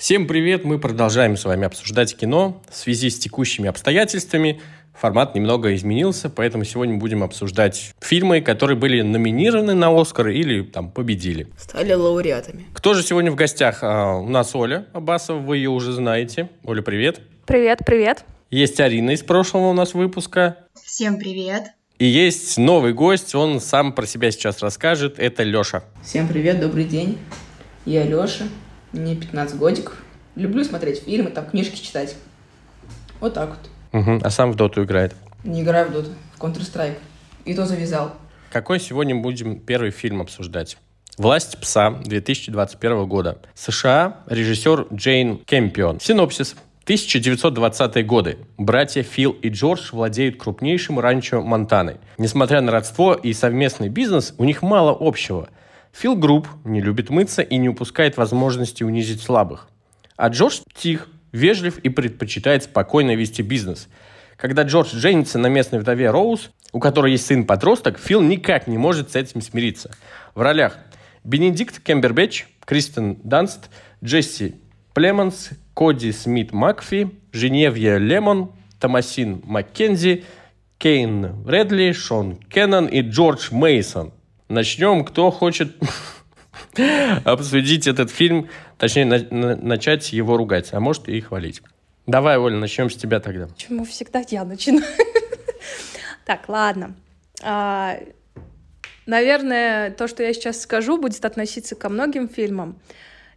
Всем привет! Мы продолжаем с вами обсуждать кино в связи с текущими обстоятельствами. Формат немного изменился, поэтому сегодня будем обсуждать фильмы, которые были номинированы на Оскар или там победили. Стали лауреатами. Кто же сегодня в гостях? А, у нас Оля Абасова, вы ее уже знаете. Оля, привет. Привет, привет. Есть Арина из прошлого у нас выпуска. Всем привет. И есть новый гость, он сам про себя сейчас расскажет. Это Леша. Всем привет, добрый день. Я Леша, мне 15 годиков. Люблю смотреть фильмы, там книжки читать. Вот так вот. Угу. А сам в доту играет. Не играю в доту, в Counter-Strike. И то завязал. Какой сегодня будем первый фильм обсуждать? «Власть пса» 2021 года. США, режиссер Джейн Кемпион. Синопсис. 1920-е годы. Братья Фил и Джордж владеют крупнейшим ранчо Монтаны. Несмотря на родство и совместный бизнес, у них мало общего – Фил груб, не любит мыться и не упускает возможности унизить слабых. А Джордж тих, вежлив и предпочитает спокойно вести бизнес. Когда Джордж женится на местной вдове Роуз, у которой есть сын-подросток, Фил никак не может с этим смириться. В ролях Бенедикт Кембербэтч, Кристен Данст, Джесси Племонс, Коди Смит Макфи, Женевья Лемон, Томасин Маккензи, Кейн Редли, Шон Кеннон и Джордж Мейсон – начнем. Кто хочет обсудить этот фильм, точнее, на, на, начать его ругать, а может и хвалить. Давай, Оля, начнем с тебя тогда. Почему всегда я начинаю? Так, ладно. А, наверное, то, что я сейчас скажу, будет относиться ко многим фильмам.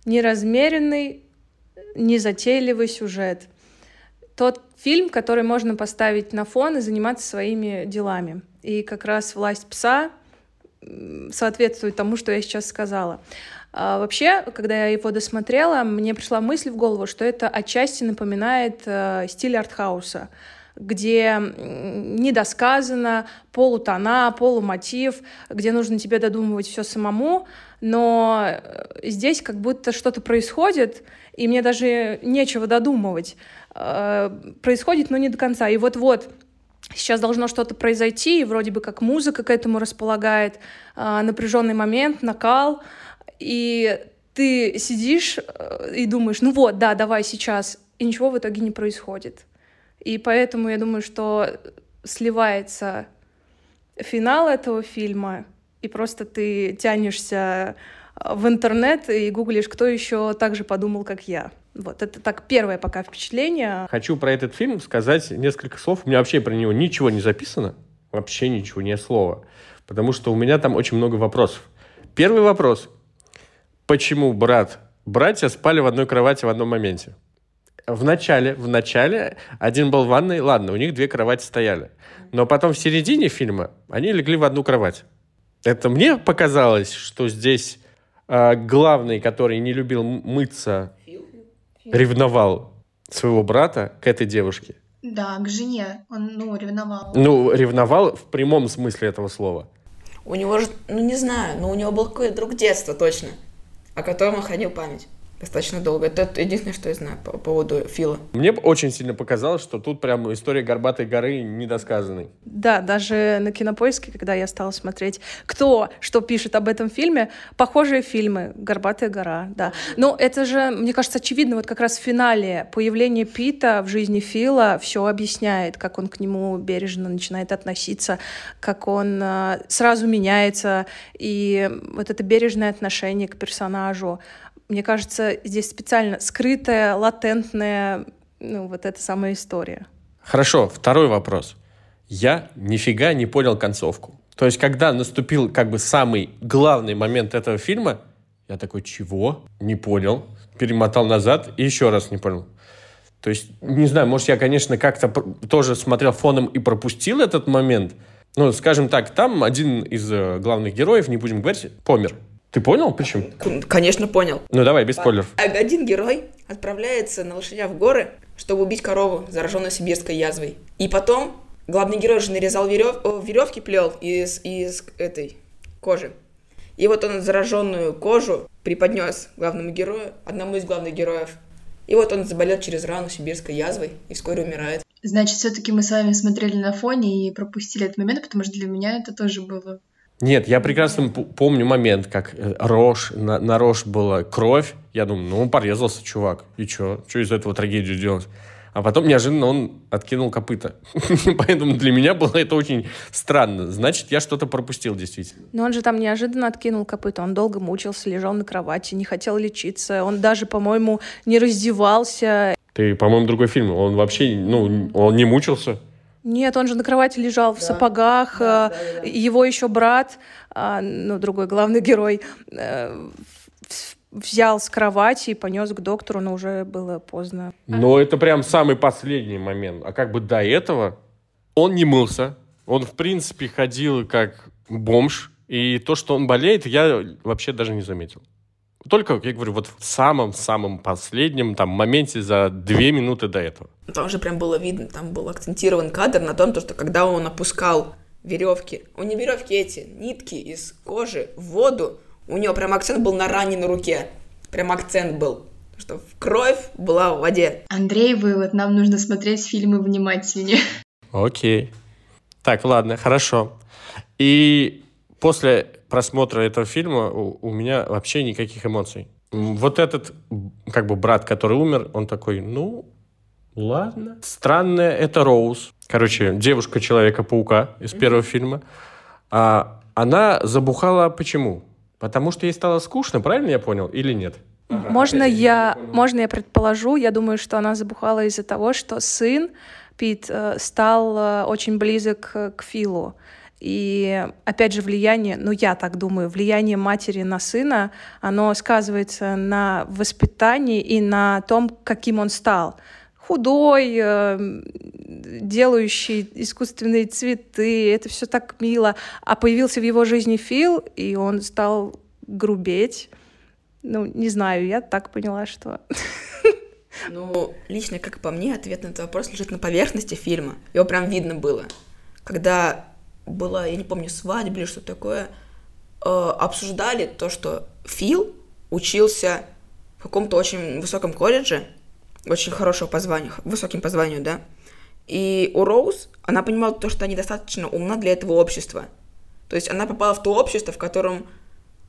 Неразмеренный, незатейливый сюжет. Тот фильм, который можно поставить на фон и заниматься своими делами. И как раз «Власть пса» соответствует тому, что я сейчас сказала. А вообще, когда я его досмотрела, мне пришла мысль в голову, что это отчасти напоминает э, стиль артхауса где недосказано, полутона, полумотив, где нужно тебе додумывать все самому, но э, здесь как будто что-то происходит, и мне даже нечего додумывать. Э, происходит, но не до конца. И вот-вот сейчас должно что-то произойти, и вроде бы как музыка к этому располагает, э, напряженный момент, накал, и ты сидишь э, и думаешь, ну вот, да, давай сейчас, и ничего в итоге не происходит. И поэтому я думаю, что сливается финал этого фильма, и просто ты тянешься в интернет и гуглишь, кто еще так же подумал, как я. Вот это так первое пока впечатление. Хочу про этот фильм сказать несколько слов. У меня вообще про него ничего не записано. Вообще ничего, ни слова. Потому что у меня там очень много вопросов. Первый вопрос. Почему брат, братья спали в одной кровати в одном моменте? В начале, в начале один был в ванной, ладно, у них две кровати стояли. Но потом в середине фильма они легли в одну кровать. Это мне показалось, что здесь э, главный, который не любил мыться ревновал своего брата к этой девушке. Да, к жене он, ну, ревновал. Ну, ревновал в прямом смысле этого слова. У него же, ну не знаю, но у него был какой-то друг детства точно, о котором он хранил память достаточно долго. Это единственное, что я знаю по поводу Фила. Мне очень сильно показалось, что тут прям история Горбатой горы недосказанной. Да, даже на Кинопоиске, когда я стала смотреть, кто что пишет об этом фильме, похожие фильмы «Горбатая гора», да. Но это же, мне кажется, очевидно, вот как раз в финале появление Пита в жизни Фила все объясняет, как он к нему бережно начинает относиться, как он э, сразу меняется, и вот это бережное отношение к персонажу, мне кажется, здесь специально скрытая, латентная, ну, вот эта самая история. Хорошо, второй вопрос. Я нифига не понял концовку. То есть, когда наступил как бы самый главный момент этого фильма, я такой, чего? Не понял. Перемотал назад и еще раз не понял. То есть, не знаю, может, я, конечно, как-то тоже смотрел фоном и пропустил этот момент. Ну, скажем так, там один из э, главных героев, не будем говорить, помер. Ты понял, почему? Конечно, понял. Ну давай, без спойлеров. А, один герой отправляется на лошадях в горы, чтобы убить корову, зараженную сибирской язвой. И потом главный герой же нарезал верев... веревки, плел из, из этой кожи. И вот он зараженную кожу преподнес главному герою, одному из главных героев. И вот он заболел через рану сибирской язвой и вскоре умирает. Значит, все-таки мы с вами смотрели на фоне и пропустили этот момент, потому что для меня это тоже было Нет, я прекрасно помню момент, как э, рожь, на, на рожь была кровь. Я думаю, ну, он порезался, чувак. И что? Что из этого трагедию делать? А потом неожиданно он откинул копыта. Поэтому для меня было это очень странно. Значит, я что-то пропустил действительно. Но он же там неожиданно откинул копыта. Он долго мучился, лежал на кровати, не хотел лечиться. Он даже, по-моему, не раздевался. Ты, по-моему, другой фильм. Он вообще, ну, он не мучился. Нет, он же на кровати лежал в сапогах. э, Его еще брат, а, ну, другой главный герой, э, взял с кровати и понес к доктору, но уже было поздно. Но это прям самый последний момент. А как бы до этого он не мылся. Он, в принципе, ходил как бомж. И то, что он болеет, я вообще даже не заметил. Только, я говорю, вот в самом-самом последнем там моменте за две минуты до этого. Там же прям было видно, там был акцентирован кадр на том, то, что когда он опускал веревки, он не веревки эти, нитки из кожи в воду, у него прям акцент был на ране на руке. Прям акцент был. Что кровь была в воде. Андрей, вывод, нам нужно смотреть фильмы внимательнее. Окей. Так, ладно, хорошо. И после просмотра этого фильма у, у меня вообще никаких эмоций. Вот этот, как бы, брат, который умер, он такой, ну, ладно. Странная это Роуз. Короче, девушка Человека-паука из первого фильма. А, она забухала почему? Потому что ей стало скучно, правильно я понял, или нет? Можно я, можно я предположу? Я думаю, что она забухала из-за того, что сын Пит э, стал э, очень близок к Филу. И опять же влияние, ну я так думаю, влияние матери на сына, оно сказывается на воспитании и на том, каким он стал. Худой, э, делающий искусственные цветы, это все так мило. А появился в его жизни Фил, и он стал грубеть. Ну, не знаю, я так поняла, что... Ну, лично, как по мне, ответ на этот вопрос лежит на поверхности фильма. Его прям видно было. Когда была, я не помню, свадьба или что такое, э, обсуждали то, что Фил учился в каком-то очень высоком колледже, очень хорошего по званию, высоким по званию, да. И у Роуз, она понимала то, что она недостаточно умна для этого общества. То есть она попала в то общество, в котором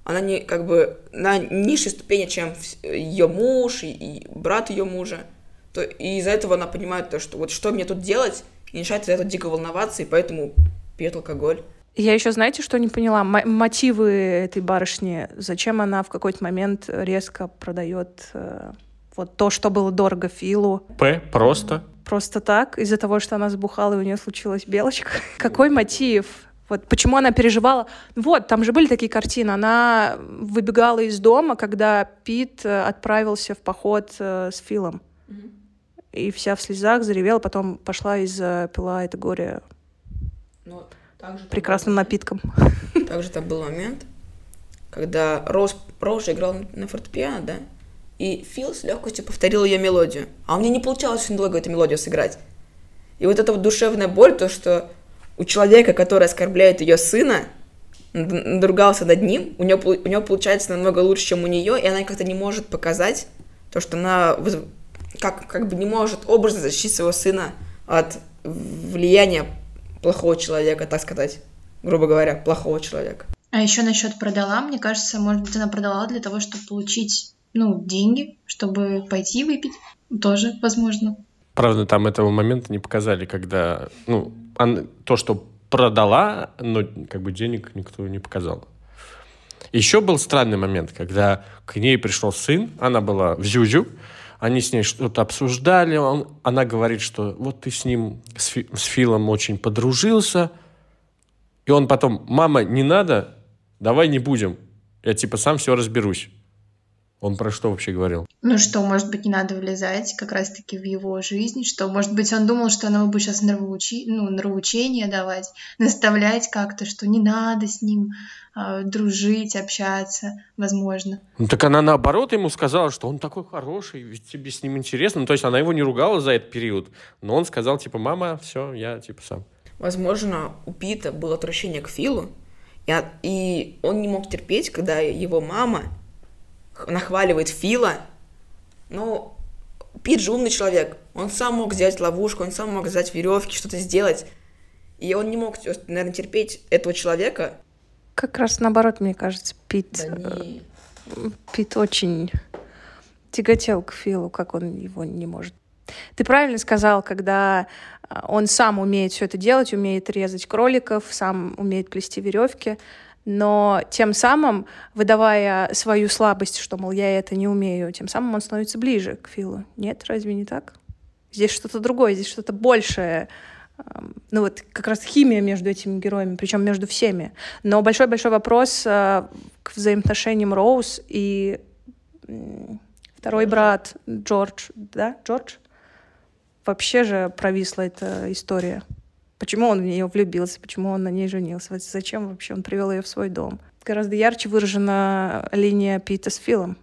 она не как бы на низшей ступени, чем ее муж и, и брат ее мужа. То, и из-за этого она понимает то, что вот что мне тут делать, и начинает из-за этого дико волноваться, и поэтому пьет алкоголь. Я еще, знаете, что не поняла? М- мотивы этой барышни. Зачем она в какой-то момент резко продает э, вот то, что было дорого Филу? П. Просто. Просто так, из-за того, что она сбухала, и у нее случилась белочка. Какой мотив? Вот почему она переживала? Вот, там же были такие картины. Она выбегала из дома, когда Пит э, отправился в поход э, с Филом. И вся в слезах заревела, потом пошла и запила это горе Но также прекрасным напитком. Также там был момент, когда Роуз, Роуз играл на фортепиано, да? И Фил с легкостью повторил ее мелодию. А у меня не получалось очень долго эту мелодию сыграть. И вот эта вот душевная боль, то, что у человека, который оскорбляет ее сына, над- надругался над ним, у него, у него получается намного лучше, чем у нее, и она как-то не может показать то, что она как, как бы не может образно защитить своего сына от влияния плохого человека, так сказать, грубо говоря, плохого человека. А еще насчет продала, мне кажется, может быть, она продала для того, чтобы получить, ну, деньги, чтобы пойти выпить. Тоже возможно. Правда, там этого момента не показали, когда, ну, он- то, что продала, но как бы денег никто не показал. Еще был странный момент, когда к ней пришел сын, она была в Зюзю, они с ней что-то обсуждали, он, она говорит, что вот ты с ним, с, Фи- с Филом очень подружился, и он потом, мама, не надо, давай не будем, я типа сам все разберусь. Он про что вообще говорил? Ну что, может быть, не надо влезать как раз-таки в его жизнь, что, может быть, он думал, что она ему будет сейчас нравоучи... ну, нравоучение давать, наставлять как-то, что не надо с ним а, дружить, общаться, возможно. Ну, так она наоборот ему сказала, что он такой хороший, ведь тебе с ним интересно. Ну, то есть она его не ругала за этот период, но он сказал, типа, мама, все, я, типа, сам. Возможно, у Пита было отвращение к Филу, и, он не мог терпеть, когда его мама нахваливает Фила. Но Пит же умный человек. Он сам мог сделать ловушку, он сам мог взять веревки, что-то сделать. И он не мог, наверное, терпеть этого человека, Как раз наоборот, мне кажется, Пит, Да не... Пит очень тяготел к Филу, как он его не может. Ты правильно сказал, когда а, он сам умеет все это делать, умеет резать кроликов, сам умеет плести веревки, но тем самым, выдавая свою слабость, что, мол, я это не умею, тем самым он становится ближе к Филу. Нет, разве не так? Здесь что-то другое, здесь что-то большее. Ам, Ну вот как раз химия между этими героями, причем между всеми. Но большой-большой вопрос а, к взаимоотношениям Роуз и второй брат Джордж, да, Джордж? Вообще же провисла эта история. Почему он в нее влюбился, почему он на ней женился, зачем вообще он привел ее в свой дом. Гораздо ярче выражена линия Пита с Филом.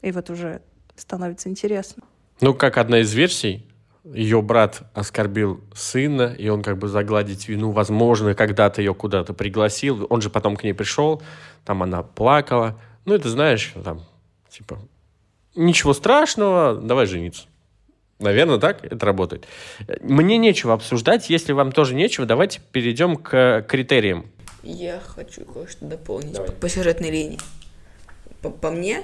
И вот уже становится интересно. Ну, как одна из версий, ее брат оскорбил сына, и он как бы загладить вину, возможно, когда-то ее куда-то пригласил. Он же потом к ней пришел, там она плакала. Ну, это знаешь, там, типа, ничего страшного, давай жениться. Наверное, так это работает. Мне нечего обсуждать. Если вам тоже нечего, давайте перейдем к критериям. Я хочу кое-что дополнить по, по сюжетной линии. По, по мне,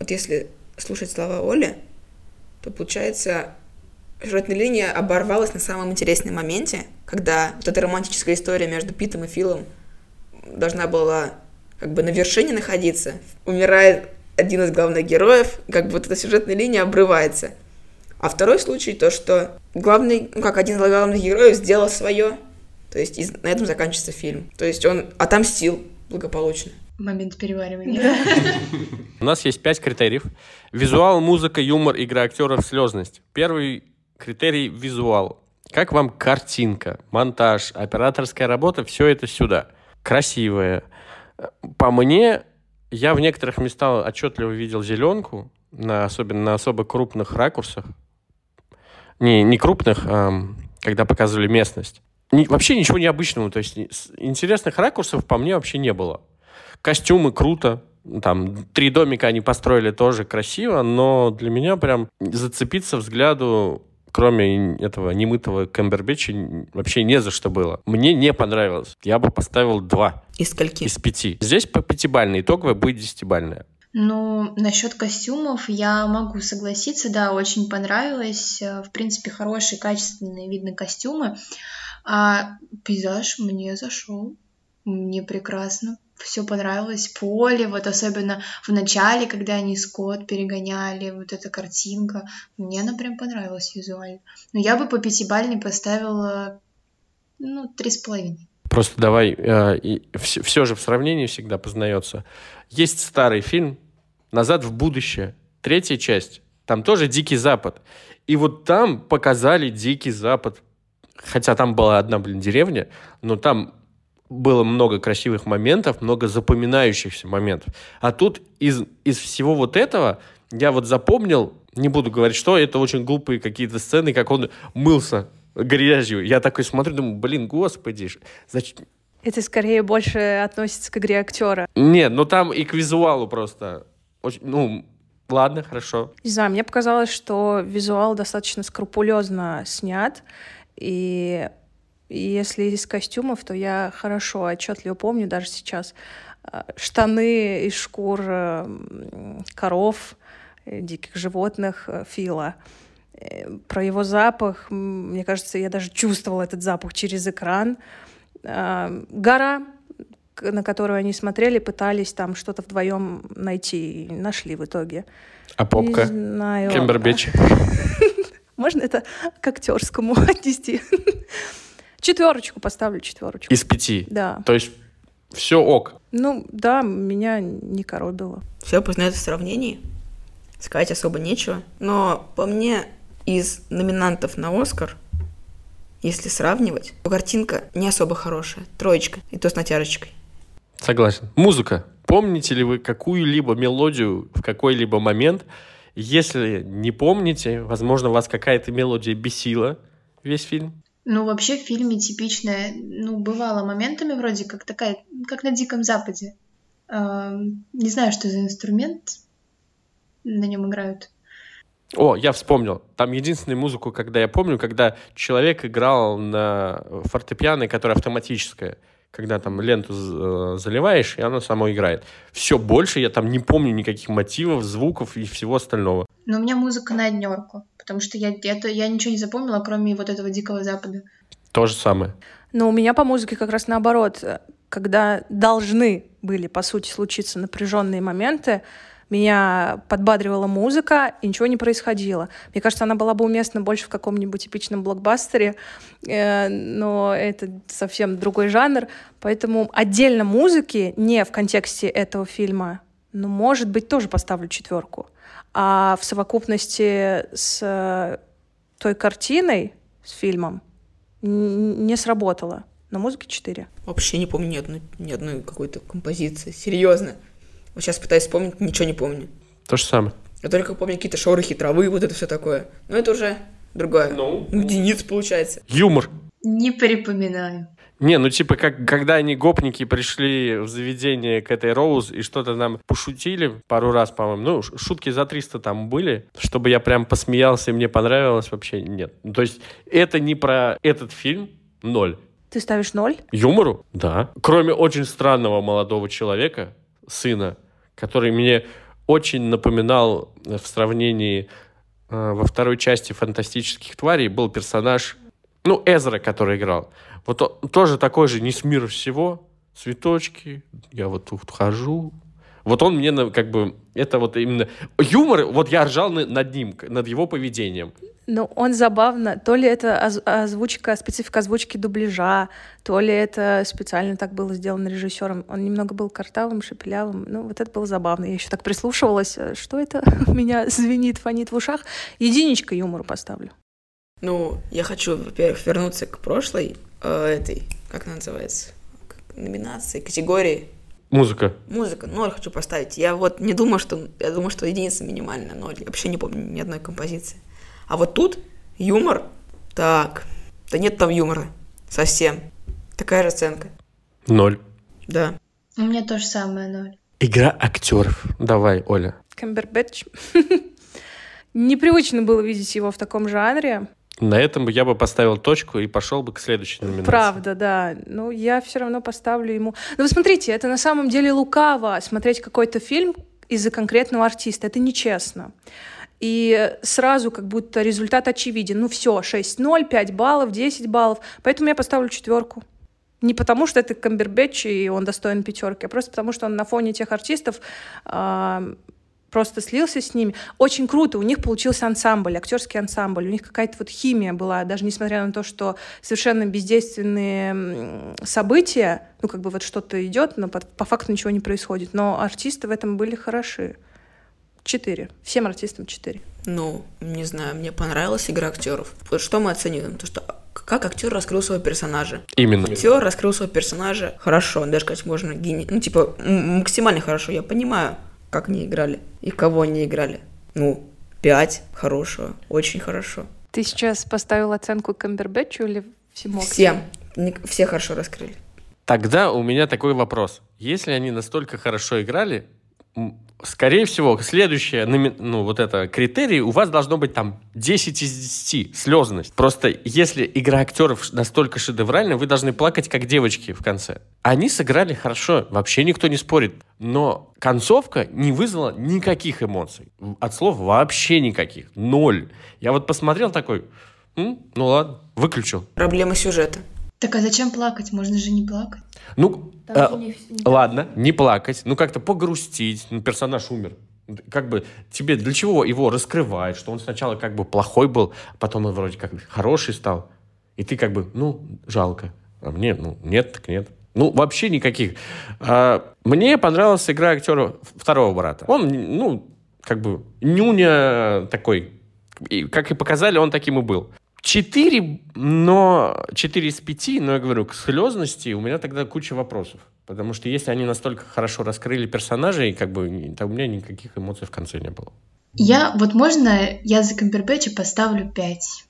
вот если слушать слова Оли, то получается сюжетная линия оборвалась на самом интересном моменте, когда вот эта романтическая история между Питом и Филом должна была как бы на вершине находиться, умирает один из главных героев, как бы вот эта сюжетная линия обрывается. А второй случай то, что главный, ну как один из главных героев сделал свое, то есть и на этом заканчивается фильм. То есть он отомстил благополучно. Момент переваривания. У нас есть пять критериев. Визуал, музыка, юмор, игра актеров, слезность. Первый критерий – визуал. Как вам картинка, монтаж, операторская работа, все это сюда. Красивая. По мне, я в некоторых местах отчетливо видел зеленку, на, особенно на особо крупных ракурсах. Не, не крупных, а, когда показывали местность. Ни- вообще ничего необычного. То есть интересных ракурсов по мне вообще не было. Костюмы круто. Там три домика они построили тоже красиво, но для меня прям зацепиться взгляду, кроме этого немытого Камбербэтча, н- вообще не за что было. Мне не понравилось. Я бы поставил два Из скольки? из пяти. Здесь по пятибальной, итоговая будет десятибальная. Ну, насчет костюмов я могу согласиться, да, очень понравилось. Э, В принципе, хорошие, качественные, видно, костюмы. А пейзаж мне зашел. Мне прекрасно. Все понравилось. Поле, вот особенно в начале, когда они скот перегоняли, вот эта картинка. Мне она прям понравилась визуально. Но я бы по пятибалльной поставила, ну, три с половиной. Просто давай, все, же в сравнении всегда познается. Есть старый фильм «Назад в будущее», третья часть. Там тоже «Дикий Запад». И вот там показали «Дикий Запад». Хотя там была одна, блин, деревня, но там было много красивых моментов, много запоминающихся моментов. А тут из, из всего вот этого я вот запомнил, не буду говорить, что это очень глупые какие-то сцены, как он мылся грязью. Я такой смотрю, думаю, блин, господи, зачем? Это скорее больше относится к игре актера. Нет, ну там и к визуалу просто. Очень, ну, ладно, хорошо. Не знаю, мне показалось, что визуал достаточно скрупулезно снят. И если из костюмов, то я хорошо, отчетливо помню даже сейчас э, штаны из шкур э, коров, э, диких животных Фила. Э, Про его запах, мне кажется, я даже чувствовала этот запах через экран. Э, Гора, на которую они смотрели, пытались там что-то вдвоем найти и нашли в итоге. А попка? Не знаю. Кембербэтч. Можно это к актерскому отнести? Четверочку поставлю, четверочку. Из пяти. Да. То есть все ок. Ну, да, меня не коробило. Все познается в сравнении. Сказать особо нечего. Но по мне, из номинантов на Оскар, если сравнивать, то картинка не особо хорошая. Троечка. И то с натяжечкой. Согласен. Музыка. Помните ли вы какую-либо мелодию в какой-либо момент? Если не помните, возможно, вас какая-то мелодия бесила весь фильм. Ну, вообще в фильме типичная, ну, бывало моментами вроде как такая, как на Диком Западе. Эм, Не знаю, что за инструмент на нем играют. О, я вспомнил. Там единственную музыку, когда я помню, когда человек играл на фортепиано, которая автоматическая. когда там ленту э, заливаешь, и оно само играет. Все, больше я там не помню никаких мотивов, звуков и всего остального. Но у меня музыка на однерку, потому что я, это, я ничего не запомнила, кроме вот этого Дикого Запада. То же самое. Но у меня по музыке как раз наоборот. Когда должны были, по сути, случиться напряженные моменты, меня подбадривала музыка, и ничего не происходило. Мне кажется, она была бы уместна больше в каком-нибудь эпичном блокбастере, э, но это совсем другой жанр. Поэтому отдельно музыки, не в контексте этого фильма, ну, может быть, тоже поставлю четверку. А в совокупности с той картиной, с фильмом, не сработало. На музыке 4. Вообще не помню ни одной, ни одной какой-то композиции. Серьезно. Вот сейчас пытаюсь вспомнить, ничего не помню. То же самое. Я только помню какие-то шорохи травы, вот это все такое. Но это уже другое. Ну? Единиц получается. Юмор. Не припоминаю. Не, ну типа, как, когда они гопники пришли в заведение к этой Роуз и что-то нам пошутили пару раз, по-моему, ну, шутки за 300 там были, чтобы я прям посмеялся и мне понравилось, вообще нет. Ну, то есть это не про этот фильм, ноль. Ты ставишь ноль? Юмору? Да. Кроме очень странного молодого человека, сына, который мне очень напоминал в сравнении э, во второй части «Фантастических тварей» был персонаж, ну, Эзра, который играл. Вот он, тоже такой же не с мира всего, цветочки, я вот тут хожу. Вот он мне как бы, это вот именно юмор, вот я ржал над ним, над его поведением. Ну, он забавно. То ли это озвучка, специфика озвучки дубляжа, то ли это специально так было сделано режиссером. Он немного был картавым, шепелявым. Ну, вот это было забавно. Я еще так прислушивалась. Что это у меня звенит, фонит в ушах? Единичка юмору поставлю. Ну, я хочу, во-первых, вернуться к прошлой э, этой, как она называется, номинации, категории. Музыка. Музыка. Ноль хочу поставить. Я вот не думаю, что... Я думаю, что единица минимальная, ноль. Я вообще не помню ни одной композиции. А вот тут юмор, так, да нет там юмора совсем. Такая же оценка. Ноль. Да. У меня то же самое ноль. Игра актеров. Давай, Оля. Камбербэтч. Непривычно было видеть его в таком жанре. На этом я бы поставил точку и пошел бы к следующей номинации. Правда, да. Ну, я все равно поставлю ему... Ну, вы смотрите, это на самом деле лукаво смотреть какой-то фильм из-за конкретного артиста. Это нечестно и сразу как будто результат очевиден. Ну все, 6-0, 5 баллов, 10 баллов. Поэтому я поставлю четверку. Не потому, что это Камбербэтч, и он достоин пятерки, а просто потому, что он на фоне тех артистов э, просто слился с ними. Очень круто, у них получился ансамбль, актерский ансамбль, у них какая-то вот химия была, даже несмотря на то, что совершенно бездейственные события, ну как бы вот что-то идет, но по, по факту ничего не происходит, но артисты в этом были хороши. Четыре. Всем артистам четыре. Ну, не знаю, мне понравилась игра актеров. Вот что мы оцениваем? То, что как актер раскрыл своего персонажа. Именно. Актер раскрыл своего персонажа хорошо, даже сказать можно гений. Ну, типа, максимально хорошо. Я понимаю, как они играли и кого они играли. Ну, пять хорошего, очень хорошо. Ты сейчас поставил оценку Камбербэтчу или всему? Всем. Все хорошо раскрыли. Тогда у меня такой вопрос. Если они настолько хорошо играли, скорее всего, следующее, ну, вот это критерий, у вас должно быть там 10 из 10, слезность. Просто если игра актеров настолько шедевральная, вы должны плакать, как девочки в конце. Они сыграли хорошо, вообще никто не спорит. Но концовка не вызвала никаких эмоций. От слов вообще никаких. Ноль. Я вот посмотрел такой, ну ладно, выключил. Проблема сюжета. Так а зачем плакать? Можно же не плакать. Ну, э, не, не ладно, не плакать, ну как-то погрустить. Ну, персонаж умер. Как бы тебе для чего его раскрывать, что он сначала как бы плохой был, потом он вроде как хороший стал. И ты как бы, ну, жалко. А мне, ну, нет, так нет. Ну, вообще никаких. А, мне понравилась игра актера второго брата. Он, ну, как бы нюня такой. И, как и показали, он таким и был. 4, но 4 из 5, но я говорю, к слезности у меня тогда куча вопросов. Потому что если они настолько хорошо раскрыли персонажей, как бы то у меня никаких эмоций в конце не было. Я, вот можно, я за Камбербэтча поставлю 5.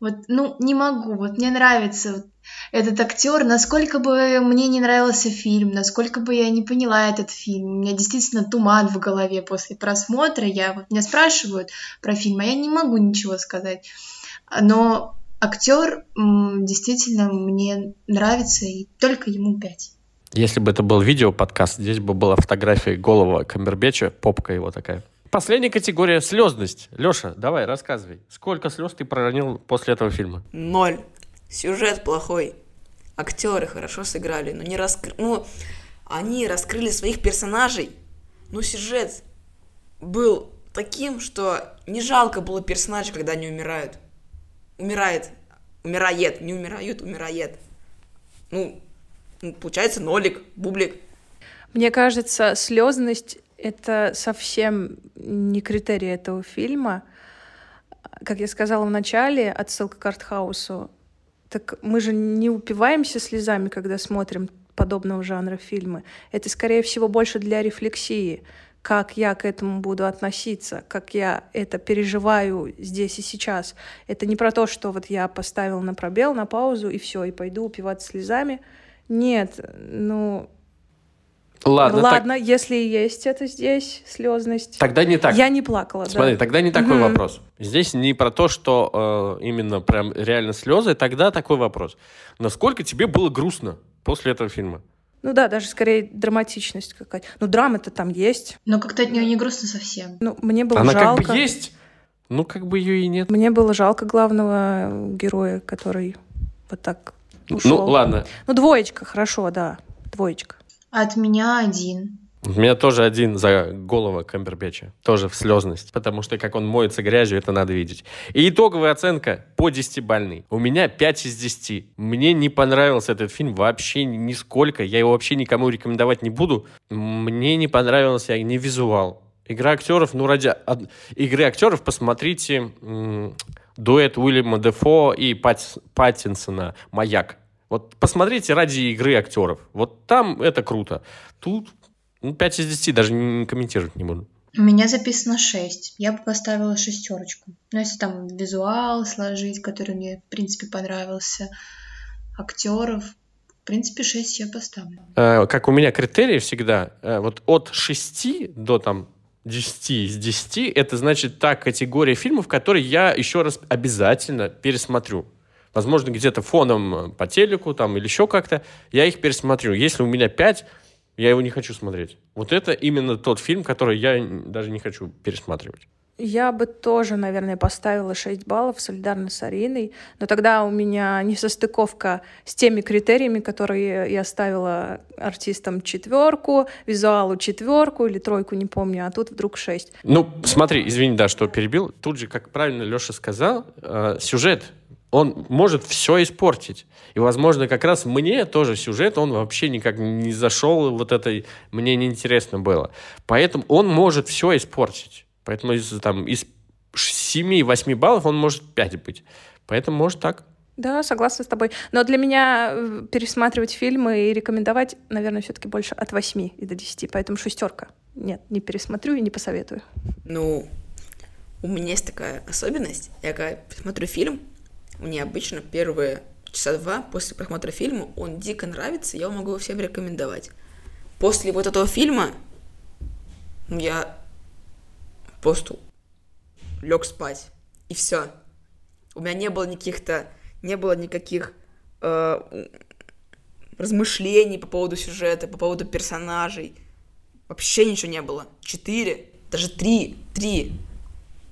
Вот, ну, не могу, вот мне нравится этот актер, насколько бы мне не нравился фильм, насколько бы я не поняла этот фильм, у меня действительно туман в голове после просмотра, я вот меня спрашивают про фильм, а я не могу ничего сказать но актер действительно мне нравится, и только ему пять. Если бы это был видео-подкаст, здесь бы была фотография голого Камбербеча, попка его такая. Последняя категория — слезность. Леша, давай, рассказывай. Сколько слез ты проронил после этого фильма? Ноль. Сюжет плохой. Актеры хорошо сыграли, но не раскры... Ну, они раскрыли своих персонажей. Ну, сюжет был таким, что не жалко было персонажей, когда они умирают. Умирает. Умирает. Не умирают, умирает. Ну, получается нолик, бублик. Мне кажется, слезность это совсем не критерий этого фильма. Как я сказала в начале, отсылка к артхаусу. Так мы же не упиваемся слезами, когда смотрим подобного жанра фильмы. Это, скорее всего, больше для рефлексии как я к этому буду относиться, как я это переживаю здесь и сейчас. Это не про то, что вот я поставил на пробел, на паузу и все, и пойду упиваться слезами. Нет, ну Ладно, Ладно, так... если есть это здесь, слезность. Тогда не так. Я не плакала, Смотри, да. тогда не такой Мгм. вопрос. Здесь не про то, что э, именно прям реально слезы, тогда такой вопрос. Насколько тебе было грустно после этого фильма? Ну да, даже скорее драматичность какая-то. Ну драма-то там есть. Но как-то от нее не грустно совсем. Ну, мне было Она жалко. как бы есть, ну как бы ее и нет. Мне было жалко главного героя, который вот так ушел. Ну ладно, Ну, двоечка, хорошо, да. Двоечка. От меня один. У меня тоже один за голову Камбербеча. Тоже в слезность. Потому что как он моется грязью, это надо видеть. И итоговая оценка по 10-бальной. У меня 5 из 10. Мне не понравился этот фильм вообще ни- нисколько. Я его вообще никому рекомендовать не буду. Мне не понравился ни визуал. Игра актеров, ну ради од- игры актеров посмотрите дуэт Уильяма Дефо и Пат- Паттинсона «Маяк». Вот посмотрите ради игры актеров. Вот там это круто. Тут ну, 5 из 10, даже не комментировать не буду. У меня записано 6. Я бы поставила шестерочку. Но если там визуал сложить, который мне, в принципе, понравился, актеров, в принципе, 6 я поставлю. Э, как у меня критерии всегда, э, вот от 6 до там 10 из 10, это значит та категория фильмов, которые я еще раз обязательно пересмотрю. Возможно, где-то фоном э, по телеку там или еще как-то, я их пересмотрю. Если у меня 5, я его не хочу смотреть. Вот это именно тот фильм, который я даже не хочу пересматривать. Я бы тоже, наверное, поставила 6 баллов солидарно с Ариной, но тогда у меня несостыковка с теми критериями, которые я ставила артистам четверку, визуалу четверку или тройку, не помню, а тут вдруг 6. Ну, смотри, извини, да, что перебил. Тут же, как правильно Леша сказал, э, сюжет, он может все испортить. И, возможно, как раз мне тоже сюжет, он вообще никак не зашел, вот это мне неинтересно было. Поэтому он может все испортить. Поэтому из, там, из 7-8 баллов он может 5 быть. Поэтому может так. Да, согласна с тобой. Но для меня э, пересматривать фильмы и рекомендовать, наверное, все-таки больше от 8 и до 10, поэтому шестерка. Нет, не пересмотрю и не посоветую. Ну, у меня есть такая особенность. Я когда смотрю фильм, мне обычно первые часа два после просмотра фильма он дико нравится, я могу его всем рекомендовать. После вот этого фильма я просто лег спать. И все. У меня не было никаких-то, не было никаких э, размышлений по поводу сюжета, по поводу персонажей. Вообще ничего не было. Четыре, даже три, три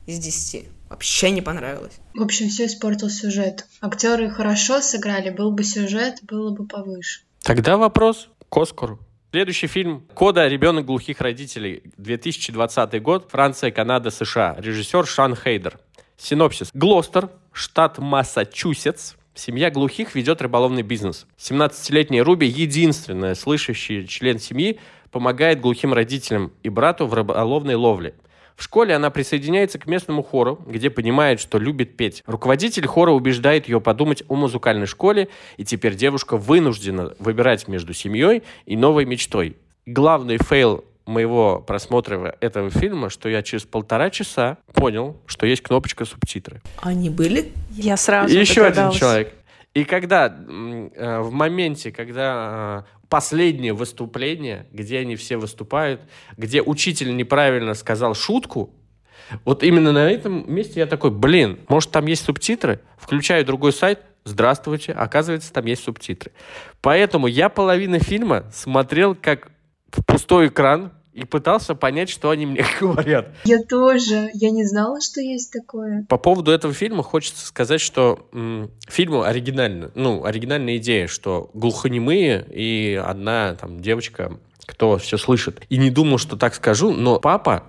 из десяти. Вообще не понравилось. В общем, все испортил сюжет. Актеры хорошо сыграли, был бы сюжет, было бы повыше. Тогда вопрос к Оскару. Следующий фильм «Кода. Ребенок глухих родителей». 2020 год. Франция, Канада, США. Режиссер Шан Хейдер. Синопсис. Глостер, штат Массачусетс. Семья глухих ведет рыболовный бизнес. 17-летняя Руби, единственная слышащий член семьи, помогает глухим родителям и брату в рыболовной ловле. В школе она присоединяется к местному хору, где понимает, что любит петь. Руководитель хора убеждает ее подумать о музыкальной школе, и теперь девушка вынуждена выбирать между семьей и новой мечтой. Главный фейл моего просмотра этого фильма, что я через полтора часа понял, что есть кнопочка субтитры. Они были? Я сразу еще один человек. И когда э, в моменте, когда э, последнее выступление, где они все выступают, где учитель неправильно сказал шутку, Вот именно на этом месте я такой, блин, может там есть субтитры? Включаю другой сайт, здравствуйте, оказывается, там есть субтитры. Поэтому я половину фильма смотрел как в пустой экран, и пытался понять, что они мне говорят. Я тоже. Я не знала, что есть такое. По поводу этого фильма хочется сказать, что м, фильму оригинально, ну, оригинальная идея, что глухонемые и одна там девочка, кто все слышит. И не думал, что так скажу, но папа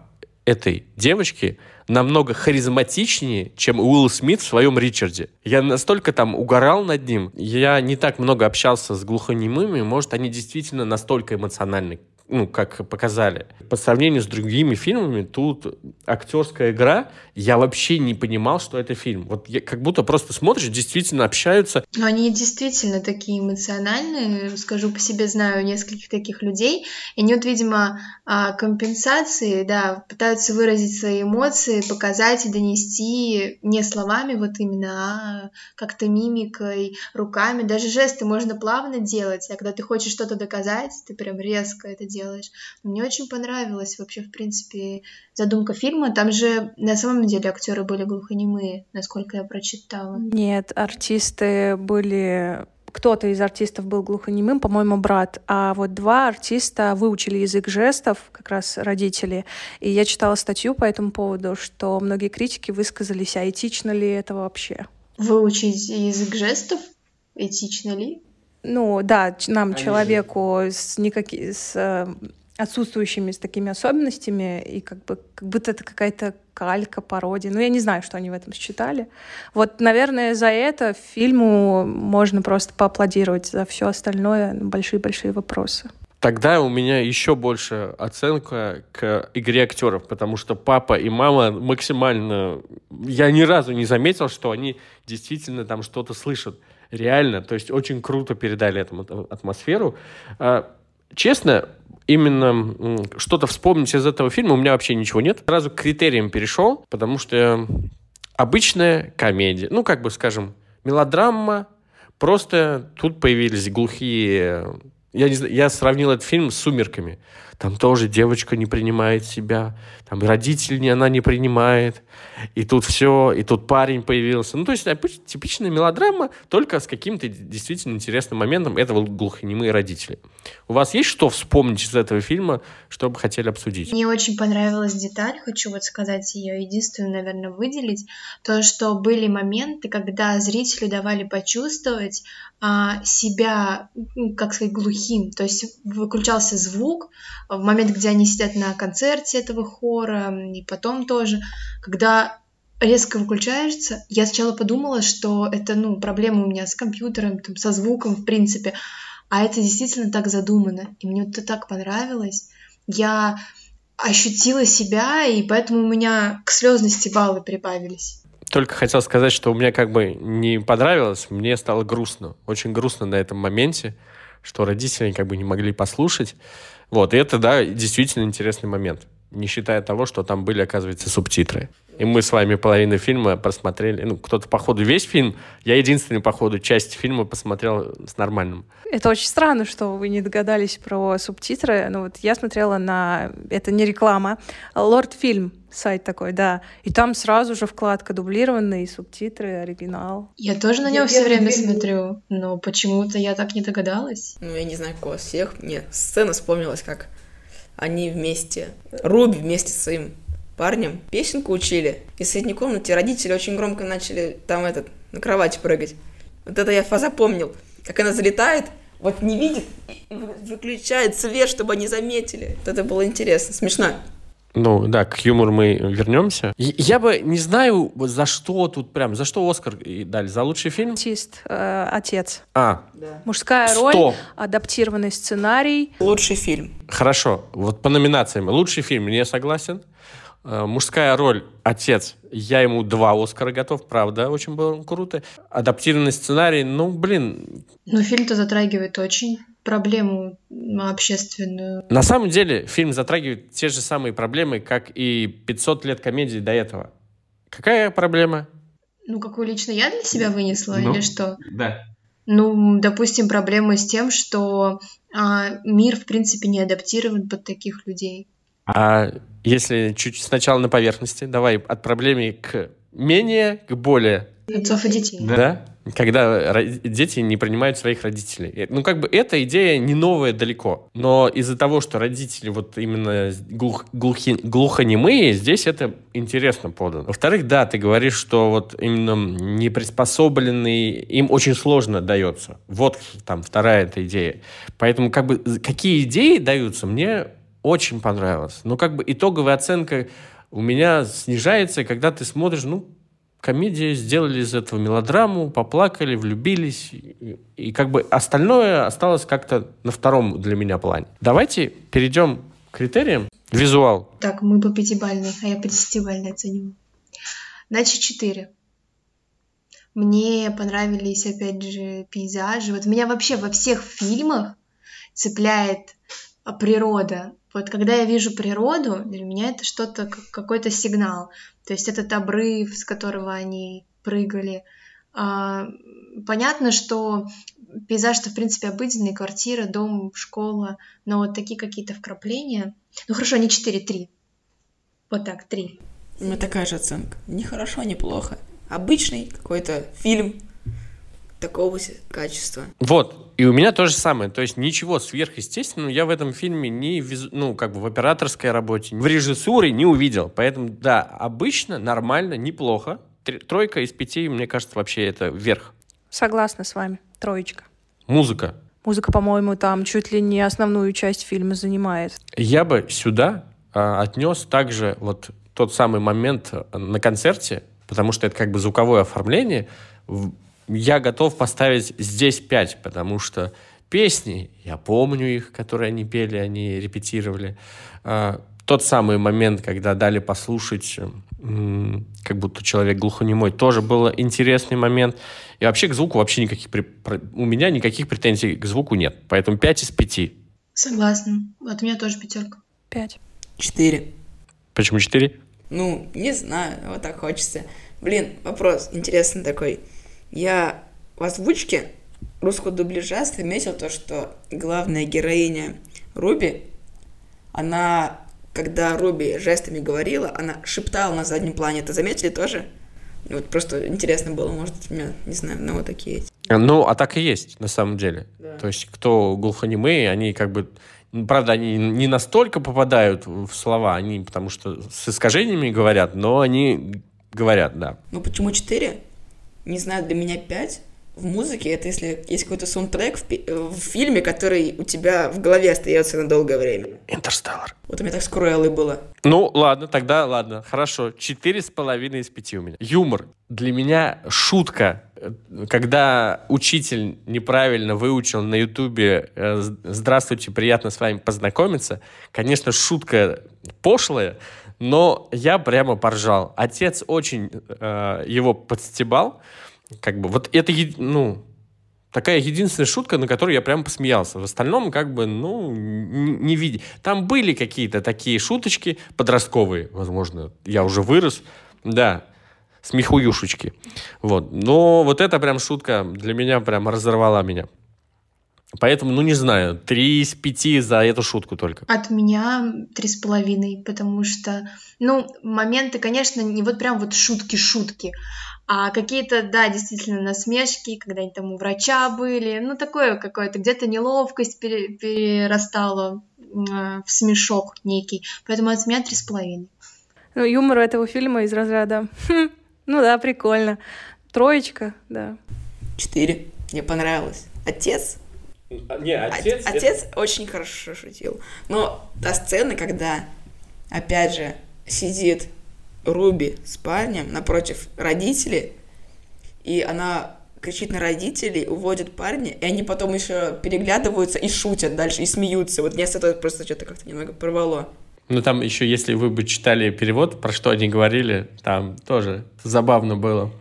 этой девочки намного харизматичнее, чем Уилл Смит в своем Ричарде. Я настолько там угорал над ним. Я не так много общался с глухонемыми. Может, они действительно настолько эмоциональны, ну, как показали. По сравнению с другими фильмами, тут актерская игра, я вообще не понимал, что это фильм. Вот я, как будто просто смотришь, действительно общаются. Но они действительно такие эмоциональные. Скажу по себе, знаю нескольких таких людей. И они вот, видимо, а, компенсации, да, пытаются выразить свои эмоции, показать и донести не словами вот именно, а как-то мимикой, руками. Даже жесты можно плавно делать, а когда ты хочешь что-то доказать, ты прям резко это делаешь делаешь. Мне очень понравилась вообще, в принципе, задумка фильма. Там же на самом деле актеры были глухонемые, насколько я прочитала. Нет, артисты были кто-то из артистов был глухонемым, по-моему, брат, а вот два артиста выучили язык жестов, как раз родители. И я читала статью по этому поводу, что многие критики высказались, а этично ли это вообще? Выучить язык жестов? Этично ли? Ну да, нам, Конечно. человеку с, никаки, с э, отсутствующими с такими особенностями, и как бы как будто это какая-то калька, пародия. Ну, я не знаю, что они в этом считали. Вот, наверное, за это фильму можно просто поаплодировать, за все остальное большие-большие вопросы. Тогда у меня еще больше оценка к игре актеров, потому что папа и мама максимально... Я ни разу не заметил, что они действительно там что-то слышат реально, то есть очень круто передали эту атмосферу. А, честно, именно что-то вспомнить из этого фильма у меня вообще ничего нет. Сразу к критериям перешел, потому что обычная комедия, ну, как бы, скажем, мелодрама, просто тут появились глухие... Я, не знаю, я сравнил этот фильм с «Сумерками». Там тоже девочка не принимает себя, там родители она не принимает, и тут все, и тут парень появился. Ну, то есть типичная мелодрама, только с каким-то действительно интересным моментом. Это вот глухонемые родители. У вас есть что вспомнить из этого фильма, что бы хотели обсудить? Мне очень понравилась деталь, хочу вот сказать ее единственную, наверное, выделить. То, что были моменты, когда зрителю давали почувствовать а, себя, как сказать, глухим. То есть выключался звук в момент, где они сидят на концерте этого хора, и потом тоже, когда резко выключаешься, я сначала подумала, что это, ну, проблема у меня с компьютером, там, со звуком, в принципе, а это действительно так задумано, и мне это так понравилось. Я ощутила себя, и поэтому у меня к слезности баллы прибавились. Только хотел сказать, что у меня как бы не понравилось, мне стало грустно, очень грустно на этом моменте, что родители как бы не могли послушать. Вот, и это, да, действительно интересный момент не считая того, что там были, оказывается, субтитры. И мы с вами половину фильма просмотрели. Ну, кто-то, походу, весь фильм. Я единственный, походу, часть фильма посмотрел с нормальным. Это очень странно, что вы не догадались про субтитры. Ну, вот я смотрела на... Это не реклама. Лорд Фильм сайт такой, да. И там сразу же вкладка дублированные субтитры, оригинал. Я тоже на него все время фильм... смотрю, но почему-то я так не догадалась. Ну, я не знаю, как у вас всех. Нет, сцена вспомнилась как они вместе, Руби вместе с своим парнем песенку учили. И в соседней комнате родители очень громко начали там этот, на кровати прыгать. Вот это я запомнил. Как она залетает, вот не видит, выключает свет, чтобы они заметили. Вот это было интересно, смешно. Ну, да, к юмору мы вернемся. Я бы не знаю, за что тут прям, за что Оскар дали? За лучший фильм? Артист, э, отец. А. Да. Мужская роль, адаптированный сценарий. Лучший фильм. Хорошо, вот по номинациям. Лучший фильм, не согласен. Э, мужская роль «Отец». Я ему два Оскара готов, правда, очень было круто. Адаптированный сценарий, ну, блин. Ну, фильм-то затрагивает очень проблему общественную. На самом деле фильм затрагивает те же самые проблемы, как и 500 лет комедии до этого. Какая проблема? Ну, какую лично я для себя вынесла ну, или что? Да. Ну, допустим, проблема с тем, что а, мир, в принципе, не адаптирован под таких людей. А если чуть сначала на поверхности, давай от проблемы к менее, к более. Отцов и детей. Да? когда дети не принимают своих родителей. Ну, как бы эта идея не новая далеко, но из-за того, что родители вот именно глух, глухи, глухонемые, здесь это интересно подано. Во-вторых, да, ты говоришь, что вот именно неприспособленный, им очень сложно дается. Вот там вторая эта идея. Поэтому как бы какие идеи даются, мне очень понравилось. Но как бы итоговая оценка у меня снижается, когда ты смотришь, ну, комедия, сделали из этого мелодраму, поплакали, влюбились, и, как бы остальное осталось как-то на втором для меня плане. Давайте перейдем к критериям. Визуал. Так, мы по пятибальной, а я по десятибальной оцениваю. Значит, четыре. Мне понравились, опять же, пейзажи. Вот меня вообще во всех фильмах цепляет природа. Вот когда я вижу природу, для меня это что-то, какой-то сигнал. То есть этот обрыв, с которого они прыгали. А, понятно, что пейзаж-то, в принципе, обыденный, квартира, дом, школа, но вот такие какие-то вкрапления... Ну хорошо, не 4, 3. Вот так, 3. У меня такая же оценка. Не хорошо, не. Обычный какой-то фильм, такого качества. Вот, и у меня то же самое. То есть ничего сверхъестественного я в этом фильме не, ну, как бы в операторской работе, в режиссуре не увидел. Поэтому, да, обычно, нормально, неплохо. Тройка из пяти, мне кажется, вообще это вверх. Согласна с вами. Троечка. Музыка. Музыка, по-моему, там чуть ли не основную часть фильма занимает. Я бы сюда а, отнес также вот тот самый момент на концерте, потому что это как бы звуковое оформление я готов поставить здесь 5, потому что песни, я помню их, которые они пели, они репетировали. А, тот самый момент, когда дали послушать, как будто человек глухонемой, тоже был интересный момент. И вообще к звуку вообще никаких... У меня никаких претензий к звуку нет. Поэтому 5 из 5. Согласна. От меня тоже пятерка. 5. 4. Почему 4? Ну, не знаю, вот так хочется. Блин, вопрос интересный такой. Я в озвучке русского дубляжа заметил то, что главная героиня Руби, она, когда Руби жестами говорила, она шептала на заднем плане. Это заметили тоже? Вот просто интересно было, может, у меня, не знаю, ну вот такие эти. Ну, а так и есть, на самом деле. Да. То есть, кто глухонемые, они как бы... Правда, они не настолько попадают в слова, они потому что с искажениями говорят, но они говорят, да. Ну, почему четыре? Не знаю, для меня 5 в музыке это если есть какой-то саундтрек в, в фильме, который у тебя в голове остается на долгое время. Интерстеллар. Вот у меня так с Круэллой было. Ну, ладно, тогда ладно, хорошо. Четыре с половиной из пяти у меня. Юмор. Для меня шутка. Когда учитель неправильно выучил на Ютубе э, «Здравствуйте, приятно с вами познакомиться», конечно, шутка пошлая, но я прямо поржал. Отец очень э, его подстебал. Как бы вот это, ну, такая единственная шутка, на которую я прямо посмеялся. В остальном, как бы, ну, не, видя. Там были какие-то такие шуточки подростковые, возможно. Я уже вырос. Да, смехуюшечки. Вот. Но вот эта прям шутка для меня прям разорвала меня. Поэтому, ну, не знаю, три из пяти за эту шутку только. От меня три с половиной, потому что, ну, моменты, конечно, не вот прям вот шутки-шутки, а какие-то, да, действительно, насмешки, когда они там у врача были, ну, такое какое-то, где-то неловкость пере- перерастала э, в смешок некий, поэтому от меня три с половиной. Ну, юмор этого фильма из разряда, хм, ну да, прикольно, троечка, да. Четыре, мне понравилось. Отец не, отец... Отец это... очень хорошо шутил. Но та сцена, когда, опять же, сидит Руби с парнем напротив родителей, и она кричит на родителей, уводит парня, и они потом еще переглядываются и шутят дальше, и смеются. Вот меня с этого просто что-то как-то немного порвало. Ну, там еще, если вы бы читали перевод, про что они говорили, там тоже забавно было.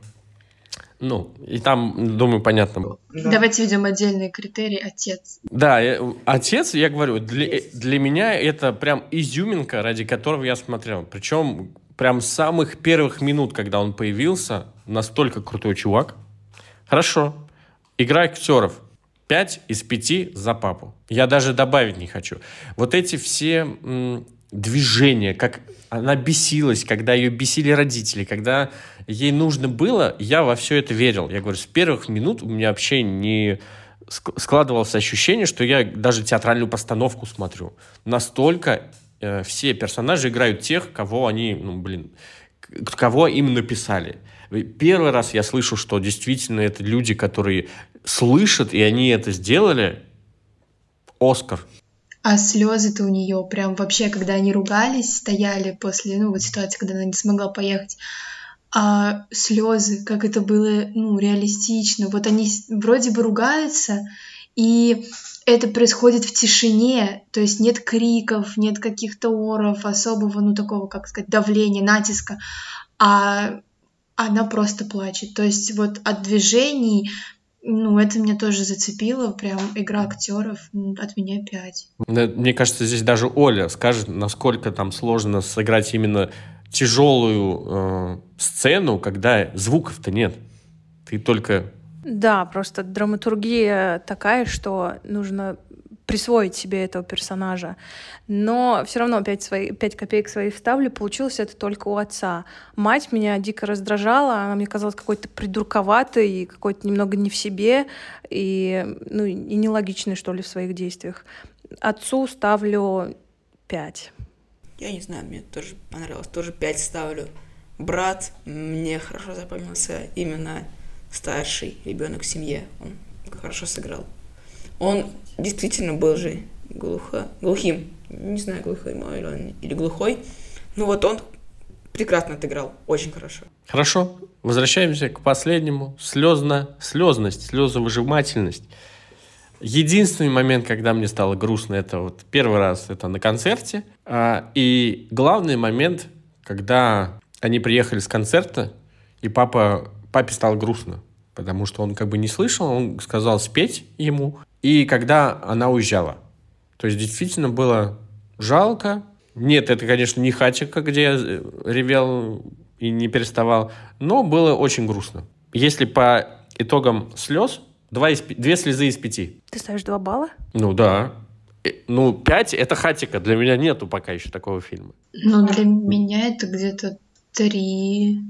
Ну, и там, думаю, понятно было. Да. Давайте введем отдельные критерии отец. Да, я, отец, я говорю, для, для меня это прям изюминка, ради которого я смотрел. Причем прям с самых первых минут, когда он появился, настолько крутой чувак. Хорошо. Игра актеров. пять из пяти за папу. Я даже добавить не хочу. Вот эти все м, движение, как она бесилась, когда ее бесили родители, когда ей нужно было, я во все это верил. Я говорю, с первых минут у меня вообще не складывалось ощущение, что я даже театральную постановку смотрю. Настолько э, все персонажи играют тех, кого они, ну, блин, кого им написали. Первый раз я слышу, что действительно это люди, которые слышат, и они это сделали. Оскар. А слезы-то у нее прям вообще, когда они ругались, стояли после, ну, вот ситуации, когда она не смогла поехать, а слезы, как это было, ну, реалистично. Вот они вроде бы ругаются, и это происходит в тишине, то есть нет криков, нет каких-то оров, особого, ну, такого, как сказать, давления, натиска, а она просто плачет. То есть вот от движений ну, это меня тоже зацепило, прям игра актеров от меня пять. Мне кажется, здесь даже Оля скажет, насколько там сложно сыграть именно тяжелую э, сцену, когда звуков-то нет. Ты только... Да, просто драматургия такая, что нужно присвоить себе этого персонажа. Но все равно 5, свои, 5 копеек своих вставлю. Получилось это только у отца. Мать меня дико раздражала. Она мне казалась какой-то придурковатой, какой-то немного не в себе и, ну, и нелогичной, что ли, в своих действиях. Отцу ставлю 5. Я не знаю, мне тоже понравилось. Тоже 5 ставлю. Брат мне хорошо запомнился именно старший ребенок в семье. Он хорошо сыграл. Он действительно был же глухо, глухим. Не знаю, глухой мой или, он, или глухой. Но вот он прекрасно отыграл, очень хорошо. Хорошо. Возвращаемся к последнему. Слезно, слезность, слезовыжимательность. Единственный момент, когда мне стало грустно, это вот первый раз, это на концерте. А, и главный момент, когда они приехали с концерта, и папа, папе стало грустно, потому что он как бы не слышал, он сказал спеть ему, и когда она уезжала. То есть действительно было жалко. Нет, это, конечно, не Хатика, где я э, ревел и не переставал, но было очень грустно. Если по итогам слез, два из, две слезы из пяти. Ты ставишь два балла? Ну да. Э, ну, пять — это Хатика. Для меня нету пока еще такого фильма. Ну, для меня это где-то три.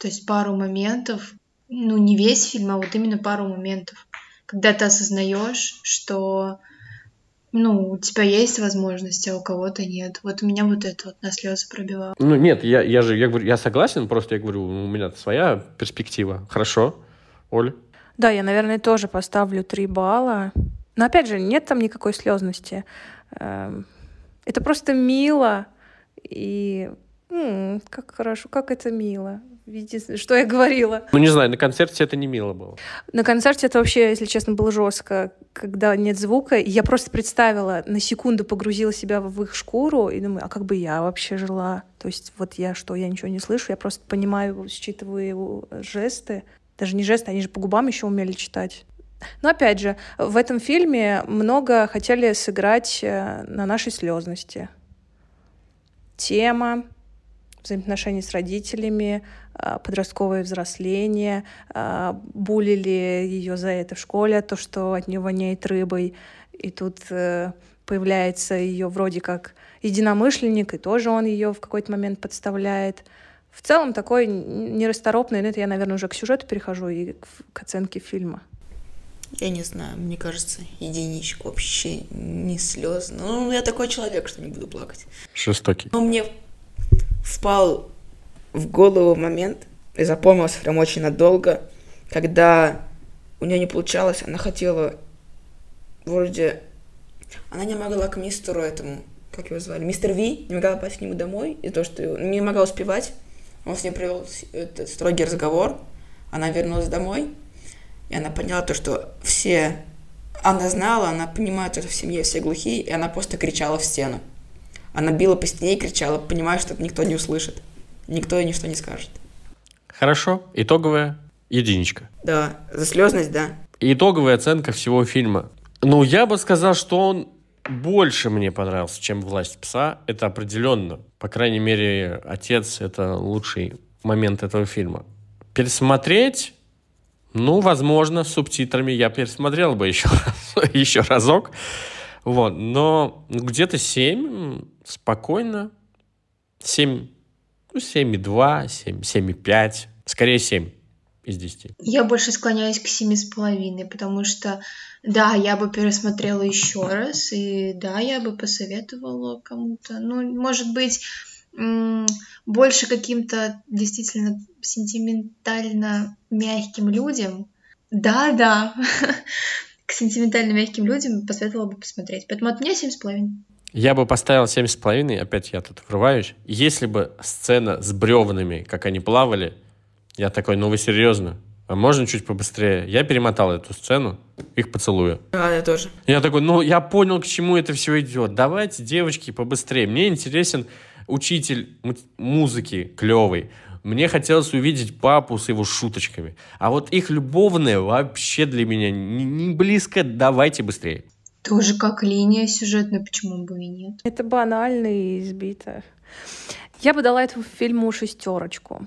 То есть пару моментов. Ну, не весь фильм, а вот именно пару моментов когда ты осознаешь, что ну, у тебя есть возможность, а у кого-то нет. Вот у меня вот это вот на слезы пробивало. Ну, нет, я, я же, я говорю, я согласен, просто я говорю, у меня своя перспектива. Хорошо. Оль? Да, я, наверное, тоже поставлю три балла. Но, опять же, нет там никакой слезности. Эм, это просто мило. И м-м, как хорошо, как это мило. Видите, что я говорила. Ну, не знаю, на концерте это не мило было. На концерте это вообще, если честно, было жестко, когда нет звука. Я просто представила, на секунду погрузила себя в их шкуру и думаю, а как бы я вообще жила? То есть вот я что, я ничего не слышу, я просто понимаю, считываю его жесты. Даже не жесты, они же по губам еще умели читать. Но опять же, в этом фильме много хотели сыграть э, на нашей слезности. Тема, взаимоотношения с родителями, а, подростковое взросление, а, булили ее за это в школе, то, что от нее воняет рыбой. И тут э, появляется ее вроде как единомышленник, и тоже он ее в какой-то момент подставляет. В целом такой нерасторопный, но это я, наверное, уже к сюжету перехожу и к оценке фильма. Я не знаю, мне кажется, единичка вообще не слез. Ну, я такой человек, что не буду плакать. Жестокий. Но мне впал в голову момент и запомнился прям очень надолго, когда у нее не получалось, она хотела вроде... Она не могла к мистеру этому, как его звали, мистер Ви, не могла попасть к нему домой, и то, что не могла успевать. Он с ней провел этот строгий разговор, она вернулась домой, и она поняла то, что все... Она знала, она понимает, что в семье все глухие, и она просто кричала в стену. Она била по стене и кричала, понимая, что это никто не услышит. Никто ей ничто не скажет. Хорошо. Итоговая единичка. Да, за слезность, да. Итоговая оценка всего фильма. Ну, я бы сказал, что он больше мне понравился, чем «Власть пса». Это определенно. По крайней мере, «Отец» — это лучший момент этого фильма. Пересмотреть, ну, возможно, с субтитрами я пересмотрел бы еще, еще разок. Вот, но где-то 7 спокойно. 7, ну, 7,2, 7, 7,5. Скорее 7 из 10. Я больше склоняюсь к семи с половиной, потому что, да, я бы пересмотрела еще раз, и да, я бы посоветовала кому-то. Ну, может быть, больше каким-то действительно сентиментально мягким людям. Да, да, к сентиментально мягким людям посоветовала бы посмотреть. Поэтому от меня семь с половиной. Я бы поставил семь с половиной, опять я тут врываюсь. Если бы сцена с бревнами, как они плавали, я такой, ну вы серьезно? А можно чуть побыстрее? Я перемотал эту сцену, их поцелую. А, я тоже. Я такой, ну я понял, к чему это все идет. Давайте, девочки, побыстрее. Мне интересен учитель музыки клевый. Мне хотелось увидеть папу с его шуточками. А вот их любовное вообще для меня не, не близко. Давайте быстрее. Тоже как линия сюжетная, почему бы и нет? Это банально и избито. Я бы дала этому фильму шестерочку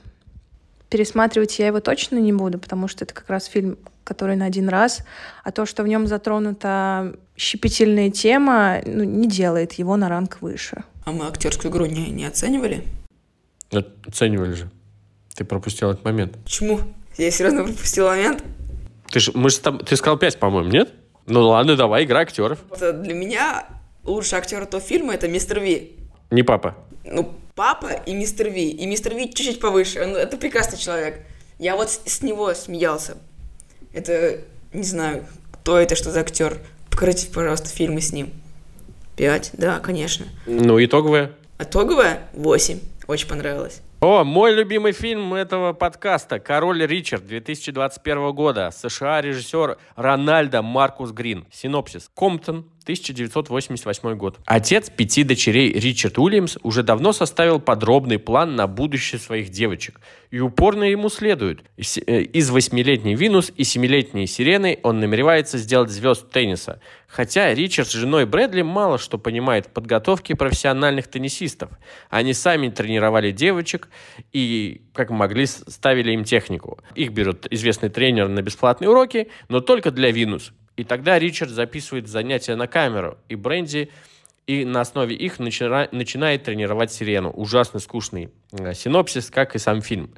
пересматривать я его точно не буду, потому что это как раз фильм, который на один раз, а то, что в нем затронута щепетильная тема, ну, не делает его на ранг выше. А мы актерскую игру не, не оценивали? Оценивали же. Ты пропустил этот момент. Почему? Я серьезно пропустил момент? Ты, ж, мы ж там, ты сказал 5, по-моему, нет? Ну ладно, давай, игра актеров. Для меня лучший актер этого фильма это мистер Ви. Не папа. Ну, папа и мистер Ви. И мистер Ви чуть-чуть повыше. Он, это прекрасный человек. Я вот с, с него смеялся. Это, не знаю, кто это, что за актер. Покажите, пожалуйста, фильмы с ним. Пять, да, конечно. Ну, итоговая? Итоговая? Восемь. Очень понравилось. О, мой любимый фильм этого подкаста «Король Ричард» 2021 года. США режиссер Рональдо Маркус Грин. Синопсис. Комптон, 1988 год. Отец пяти дочерей Ричард Уильямс уже давно составил подробный план на будущее своих девочек и упорно ему следует. Э, из восьмилетней Винус и семилетней Сирены он намеревается сделать звезд тенниса. Хотя Ричард с женой Брэдли мало что понимает в подготовке профессиональных теннисистов. Они сами тренировали девочек и, как могли, ставили им технику. Их берут известный тренер на бесплатные уроки, но только для Винус. И тогда Ричард записывает занятия на камеру, и Бренди и на основе их начина, начинает тренировать Сирену. Ужасно скучный э, синопсис, как и сам фильм.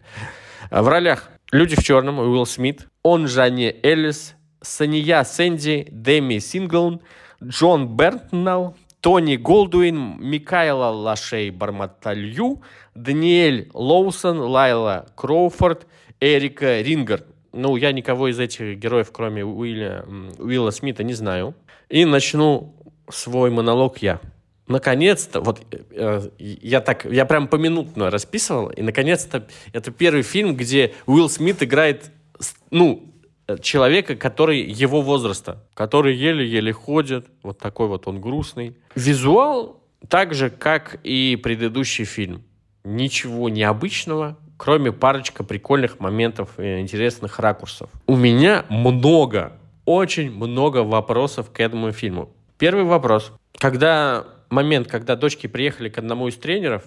В ролях «Люди в черном» Уилл Смит, он же не Эллис, Сания Сэнди, Дэми Синглн, Джон Бертнелл, Тони Голдуин, Микайла Лашей Барматалью, Даниэль Лоусон, Лайла Кроуфорд, Эрика Рингард. Ну, я никого из этих героев, кроме Уилля, Уилла Смита, не знаю. И начну свой монолог я. Наконец-то, вот э, я так, я прям поминутно расписывал, и наконец-то это первый фильм, где Уилл Смит играет, ну, человека, который его возраста, который еле-еле ходит, вот такой вот он грустный. Визуал так же, как и предыдущий фильм. Ничего необычного, кроме парочка прикольных моментов и интересных ракурсов. У меня много, очень много вопросов к этому фильму. Первый вопрос. Когда момент, когда дочки приехали к одному из тренеров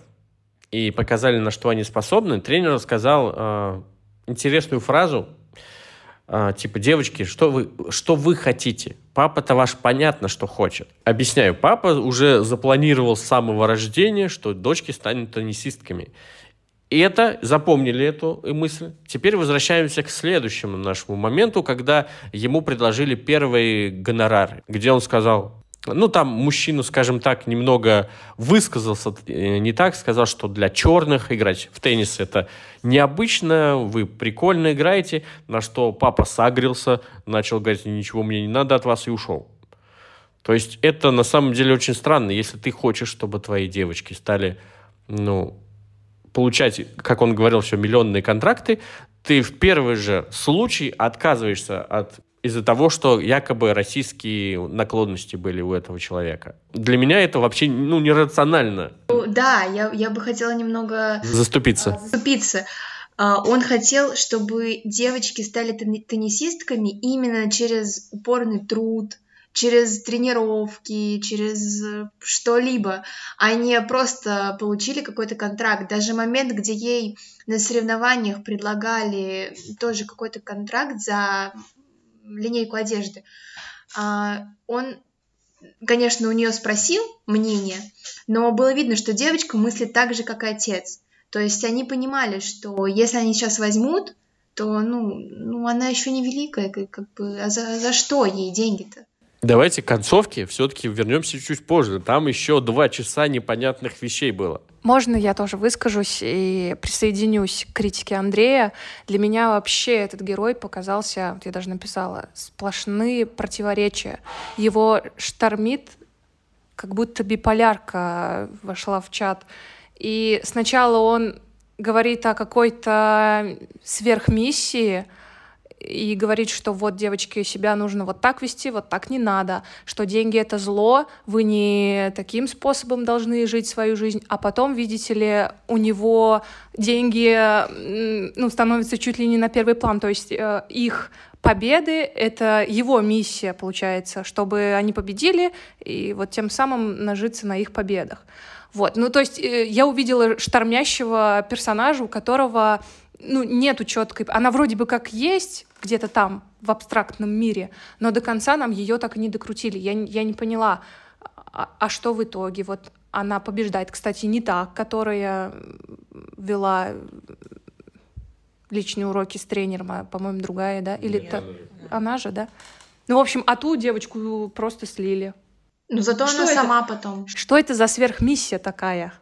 и показали, на что они способны, тренер сказал э, интересную фразу, э, типа, девочки, что вы, что вы хотите? Папа-то ваш понятно, что хочет. Объясняю, папа уже запланировал с самого рождения, что дочки станут теннисистками. И это, запомнили эту мысль. Теперь возвращаемся к следующему нашему моменту, когда ему предложили первый гонорар, где он сказал, ну, там мужчину, скажем так, немного высказался э, не так, сказал, что для черных играть в теннис это необычно, вы прикольно играете, на что папа сагрился, начал говорить, ничего мне не надо от вас и ушел. То есть это на самом деле очень странно, если ты хочешь, чтобы твои девочки стали, ну, получать, как он говорил, все миллионные контракты, ты в первый же случай отказываешься от из-за того, что якобы российские наклонности были у этого человека. Для меня это вообще ну, нерационально. Да, я, я бы хотела немного... Заступиться. Заступиться. А, он хотел, чтобы девочки стали теннисистками именно через упорный труд, через тренировки, через э, что-либо, а не просто получили какой-то контракт. Даже момент, где ей на соревнованиях предлагали тоже какой-то контракт за линейку одежды, а, он конечно, у нее спросил мнение, но было видно, что девочка мыслит так же, как и отец. То есть они понимали, что если они сейчас возьмут, то, ну, ну она еще не великая, как, как бы, а за, за что ей деньги-то? Давайте к концовке все-таки вернемся чуть позже. Там еще два часа непонятных вещей было. Можно я тоже выскажусь и присоединюсь к критике Андрея? Для меня вообще этот герой показался, вот я даже написала, сплошные противоречия. Его штормит, как будто биполярка вошла в чат. И сначала он говорит о какой-то сверхмиссии, и говорит, что вот, девочки, себя нужно вот так вести, вот так не надо, что деньги — это зло, вы не таким способом должны жить свою жизнь, а потом, видите ли, у него деньги ну, становятся чуть ли не на первый план, то есть э, их победы — это его миссия, получается, чтобы они победили и вот тем самым нажиться на их победах. Вот, ну то есть э, я увидела штормящего персонажа, у которого ну, нету четкой... Она вроде бы как есть где-то там, в абстрактном мире, но до конца нам ее так и не докрутили. Я, я не поняла, а, а что в итоге? Вот она побеждает. Кстати, не та, которая вела личные уроки с тренером, а, по-моему, другая, да? Или та... она же, да? Ну, в общем, а ту девочку просто слили. Ну, зато что она это? сама потом. Что это за сверхмиссия такая?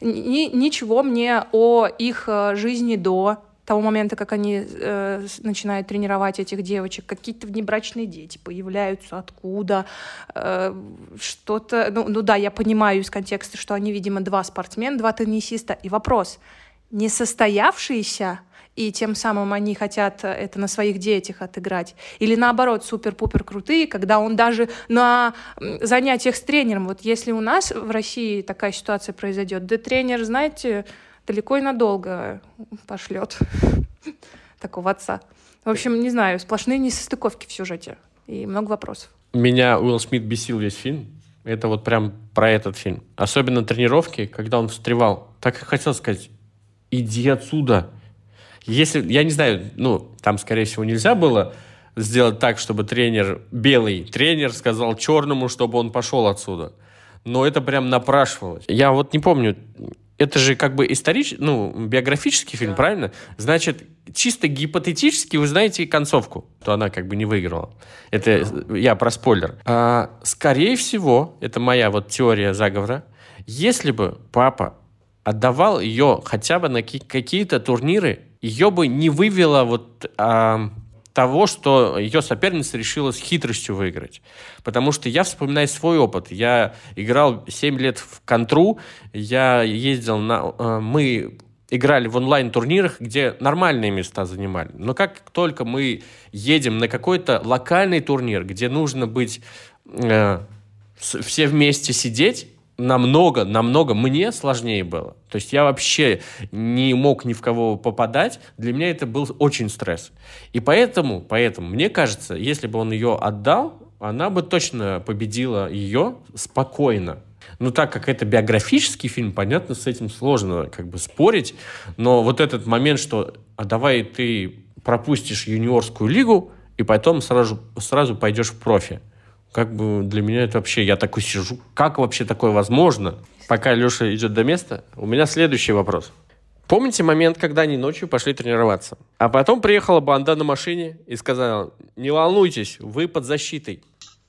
Ни, ничего мне о их э, жизни до того момента, как они э, начинают тренировать этих девочек, какие-то внебрачные дети появляются, откуда, э, что-то... Ну, ну да, я понимаю из контекста, что они, видимо, два спортсмена, два теннисиста. И вопрос, несостоявшиеся и тем самым они хотят это на своих детях отыграть. Или наоборот, супер-пупер крутые, когда он даже на занятиях с тренером, вот если у нас в России такая ситуация произойдет, да тренер, знаете, далеко и надолго пошлет такого отца. В общем, не знаю, сплошные несостыковки в сюжете и много вопросов. Меня Уилл Смит бесил весь фильм. Это вот прям про этот фильм. Особенно тренировки, когда он встревал. Так и хотел сказать, иди отсюда. Если, я не знаю, ну, там, скорее всего, нельзя было сделать так, чтобы тренер, белый тренер сказал черному, чтобы он пошел отсюда. Но это прям напрашивалось. Я вот не помню, это же как бы исторический, ну, биографический фильм, да. правильно? Значит, чисто гипотетически вы знаете концовку, то она как бы не выиграла. Это я про спойлер. А, скорее всего, это моя вот теория заговора, если бы папа отдавал ее хотя бы на какие-то турниры, ее бы не вывело вот а, того, что ее соперница решила с хитростью выиграть. Потому что я вспоминаю свой опыт. Я играл 7 лет в контру, я ездил на... А, мы играли в онлайн-турнирах, где нормальные места занимали. Но как только мы едем на какой-то локальный турнир, где нужно быть э, все вместе сидеть, намного, намного мне сложнее было. То есть я вообще не мог ни в кого попадать. Для меня это был очень стресс. И поэтому, поэтому, мне кажется, если бы он ее отдал, она бы точно победила ее спокойно. Ну, так как это биографический фильм, понятно, с этим сложно как бы спорить. Но вот этот момент, что а давай ты пропустишь юниорскую лигу, и потом сразу, сразу пойдешь в профи как бы для меня это вообще, я такой сижу, как вообще такое возможно? Пока Леша идет до места, у меня следующий вопрос. Помните момент, когда они ночью пошли тренироваться? А потом приехала банда на машине и сказала, не волнуйтесь, вы под защитой.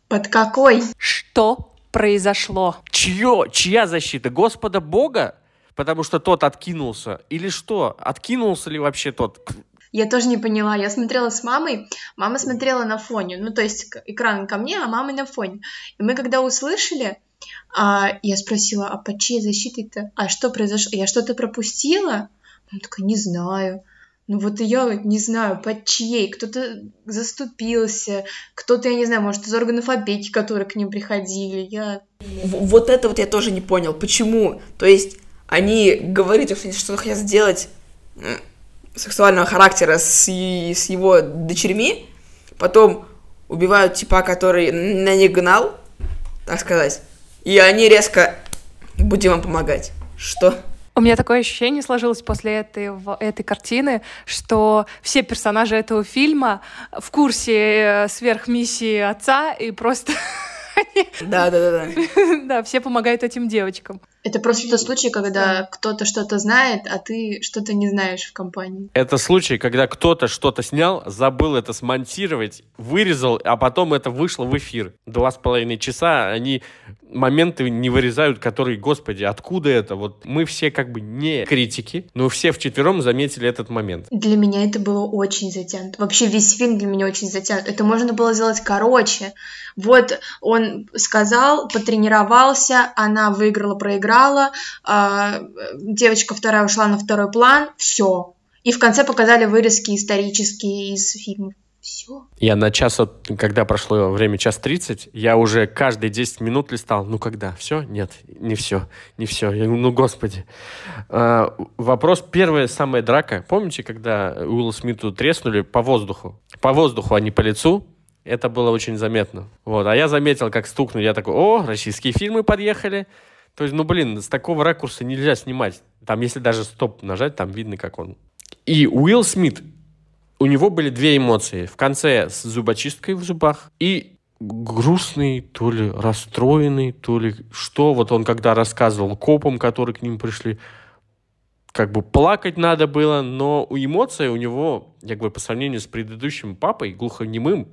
Под какой? Что произошло? Чье? Чья защита? Господа Бога? Потому что тот откинулся. Или что? Откинулся ли вообще тот? Я тоже не поняла. Я смотрела с мамой, мама смотрела на фоне, ну, то есть экран ко мне, а мама на фоне. И мы когда услышали, а, я спросила, а под чьей защитой-то? А что произошло? Я что-то пропустила? Она такая, не знаю. Ну вот я не знаю, под чьей. Кто-то заступился, кто-то, я не знаю, может, из органов опеки, которые к ним приходили. Я... Вот это вот я тоже не понял. Почему? То есть они говорят, что что хотят сделать сексуального характера с, с его дочерьми, потом убивают типа, который на них гнал, так сказать, и они резко будем вам помогать. Что? У меня такое ощущение сложилось после этой, этой картины, что все персонажи этого фильма в курсе э, сверхмиссии отца и просто компании. Да, да, да, да. Да, все помогают этим девочкам. Это просто тот случай, когда кто-то что-то знает, а ты что-то не знаешь в компании. Это случай, когда кто-то что-то снял, забыл это смонтировать, вырезал, а потом это вышло в эфир. Два с половиной часа они моменты не вырезают, которые, господи, откуда это? Вот мы все как бы не критики, но все вчетвером заметили этот момент. Для меня это было очень затянуто. Вообще весь фильм для меня очень затянут. Это можно было сделать короче. Вот он сказал, потренировался, она выиграла, проиграла, э, девочка вторая ушла на второй план, все. И в конце показали вырезки исторические из фильмов. Все. Я на час, от, когда прошло время час тридцать, я уже каждые 10 минут листал. Ну когда? Все? Нет, не все. Не все. Я говорю, ну господи. А, вопрос, первая самая драка. Помните, когда Уилл Смиту треснули по воздуху? По воздуху, а не по лицу. Это было очень заметно. Вот. А я заметил, как стукнул. Я такой, о, российские фильмы подъехали. То есть, ну, блин, с такого ракурса нельзя снимать. Там, если даже стоп нажать, там видно, как он. И Уилл Смит у него были две эмоции. В конце с зубочисткой в зубах и грустный, то ли расстроенный, то ли что. Вот он когда рассказывал копам, которые к ним пришли, как бы плакать надо было, но у эмоций у него, как бы по сравнению с предыдущим папой, глухонемым,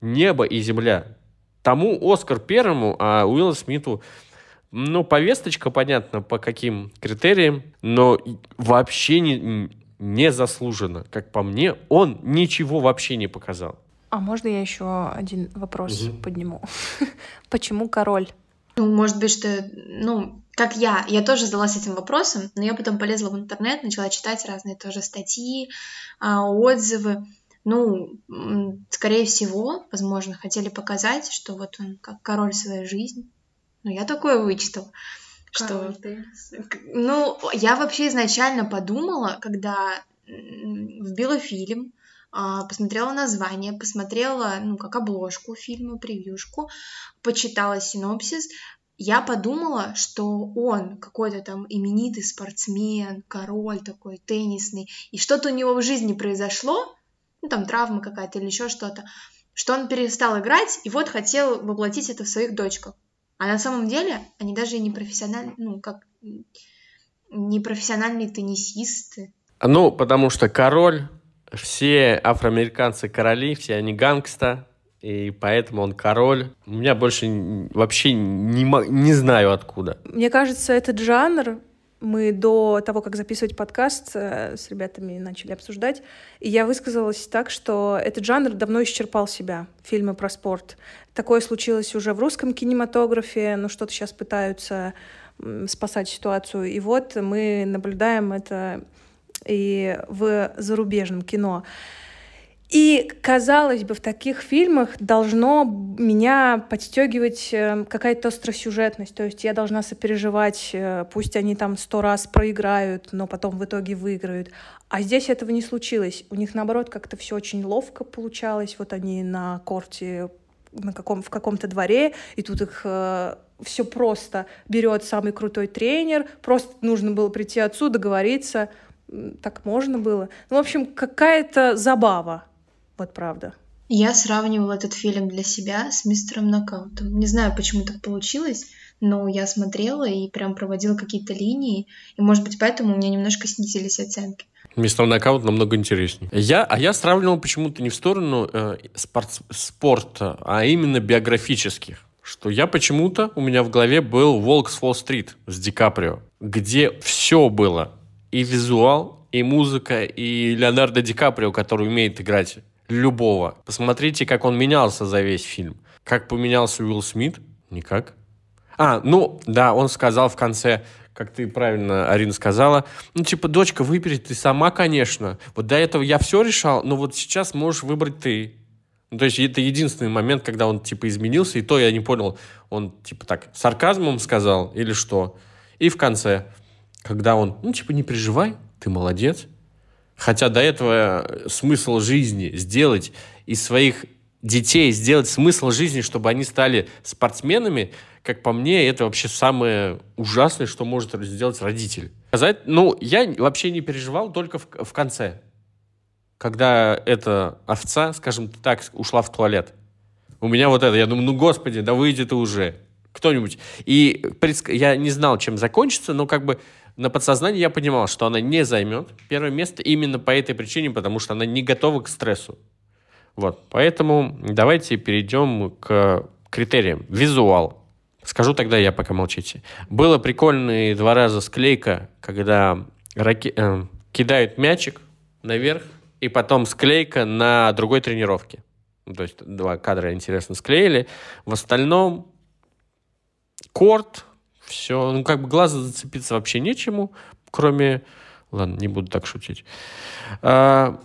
небо и земля. Тому Оскар первому, а Уиллу Смиту ну, повесточка, понятно, по каким критериям, но вообще не, незаслуженно. Как по мне, он ничего вообще не показал. А можно я еще один вопрос угу. подниму? Почему король? Ну, может быть, что, ну, как я, я тоже задалась этим вопросом, но я потом полезла в интернет, начала читать разные тоже статьи, а, отзывы. Ну, скорее всего, возможно, хотели показать, что вот он как король своей жизни. Ну, я такое вычитала что... Ну, я вообще изначально подумала, когда вбила фильм, а, посмотрела название, посмотрела, ну, как обложку фильма, превьюшку, почитала синопсис, я подумала, что он какой-то там именитый спортсмен, король такой, теннисный, и что-то у него в жизни произошло, ну, там травма какая-то или еще что-то, что он перестал играть и вот хотел воплотить это в своих дочках. А на самом деле они даже не профессиональные, ну, как не профессиональные теннисисты. Ну, потому что король, все афроамериканцы короли, все они гангста, и поэтому он король. У меня больше вообще не, не знаю откуда. Мне кажется, этот жанр мы до того, как записывать подкаст, э, с ребятами начали обсуждать, и я высказалась так, что этот жанр давно исчерпал себя, фильмы про спорт. Такое случилось уже в русском кинематографе, но что-то сейчас пытаются спасать ситуацию. И вот мы наблюдаем это и в зарубежном кино. И, казалось бы, в таких фильмах должно меня подстегивать э, какая-то остросюжетность. То есть я должна сопереживать, э, пусть они там сто раз проиграют, но потом в итоге выиграют. А здесь этого не случилось. У них, наоборот, как-то все очень ловко получалось. Вот они на корте на каком, в каком-то дворе, и тут их э, все просто берет самый крутой тренер, просто нужно было прийти отсюда, договориться, так можно было. Ну, в общем, какая-то забава вот правда. Я сравнивала этот фильм для себя с мистером Нокаутом. Не знаю, почему так получилось, но я смотрела и прям проводила какие-то линии, и, может быть, поэтому у меня немножко снизились оценки. Мистер Нокаут намного интереснее. Я, а я сравнивал почему-то не в сторону э, спорт, спорта, а именно биографических. Что я почему-то, у меня в голове был «Волк с Уолл-стрит» с Ди Каприо, где все было. И визуал, и музыка, и Леонардо Ди Каприо, который умеет играть любого. Посмотрите, как он менялся за весь фильм. Как поменялся Уилл Смит? Никак. А, ну, да, он сказал в конце, как ты правильно, Арина, сказала, ну, типа, дочка, выбери ты сама, конечно. Вот до этого я все решал, но вот сейчас можешь выбрать ты. Ну, то есть это единственный момент, когда он, типа, изменился, и то я не понял, он, типа, так, сарказмом сказал или что. И в конце, когда он, ну, типа, не переживай, ты молодец, Хотя до этого э, смысл жизни сделать из своих детей, сделать смысл жизни, чтобы они стали спортсменами, как по мне, это вообще самое ужасное, что может сделать родитель. Сказать, ну, я вообще не переживал только в, в конце, когда эта овца, скажем так, ушла в туалет. У меня вот это, я думаю, ну, господи, да выйди ты уже. Кто-нибудь. И я не знал, чем закончится, но как бы на подсознании я понимал, что она не займет первое место именно по этой причине, потому что она не готова к стрессу. Вот, поэтому давайте перейдем к критериям. Визуал. Скажу тогда я, пока молчите. Было прикольные два раза склейка, когда раки... э, кидают мячик наверх, и потом склейка на другой тренировке. Ну, то есть два кадра интересно склеили. В остальном корт, все. Ну, как бы глаза зацепиться вообще нечему, кроме... Ладно, не буду так шутить. А,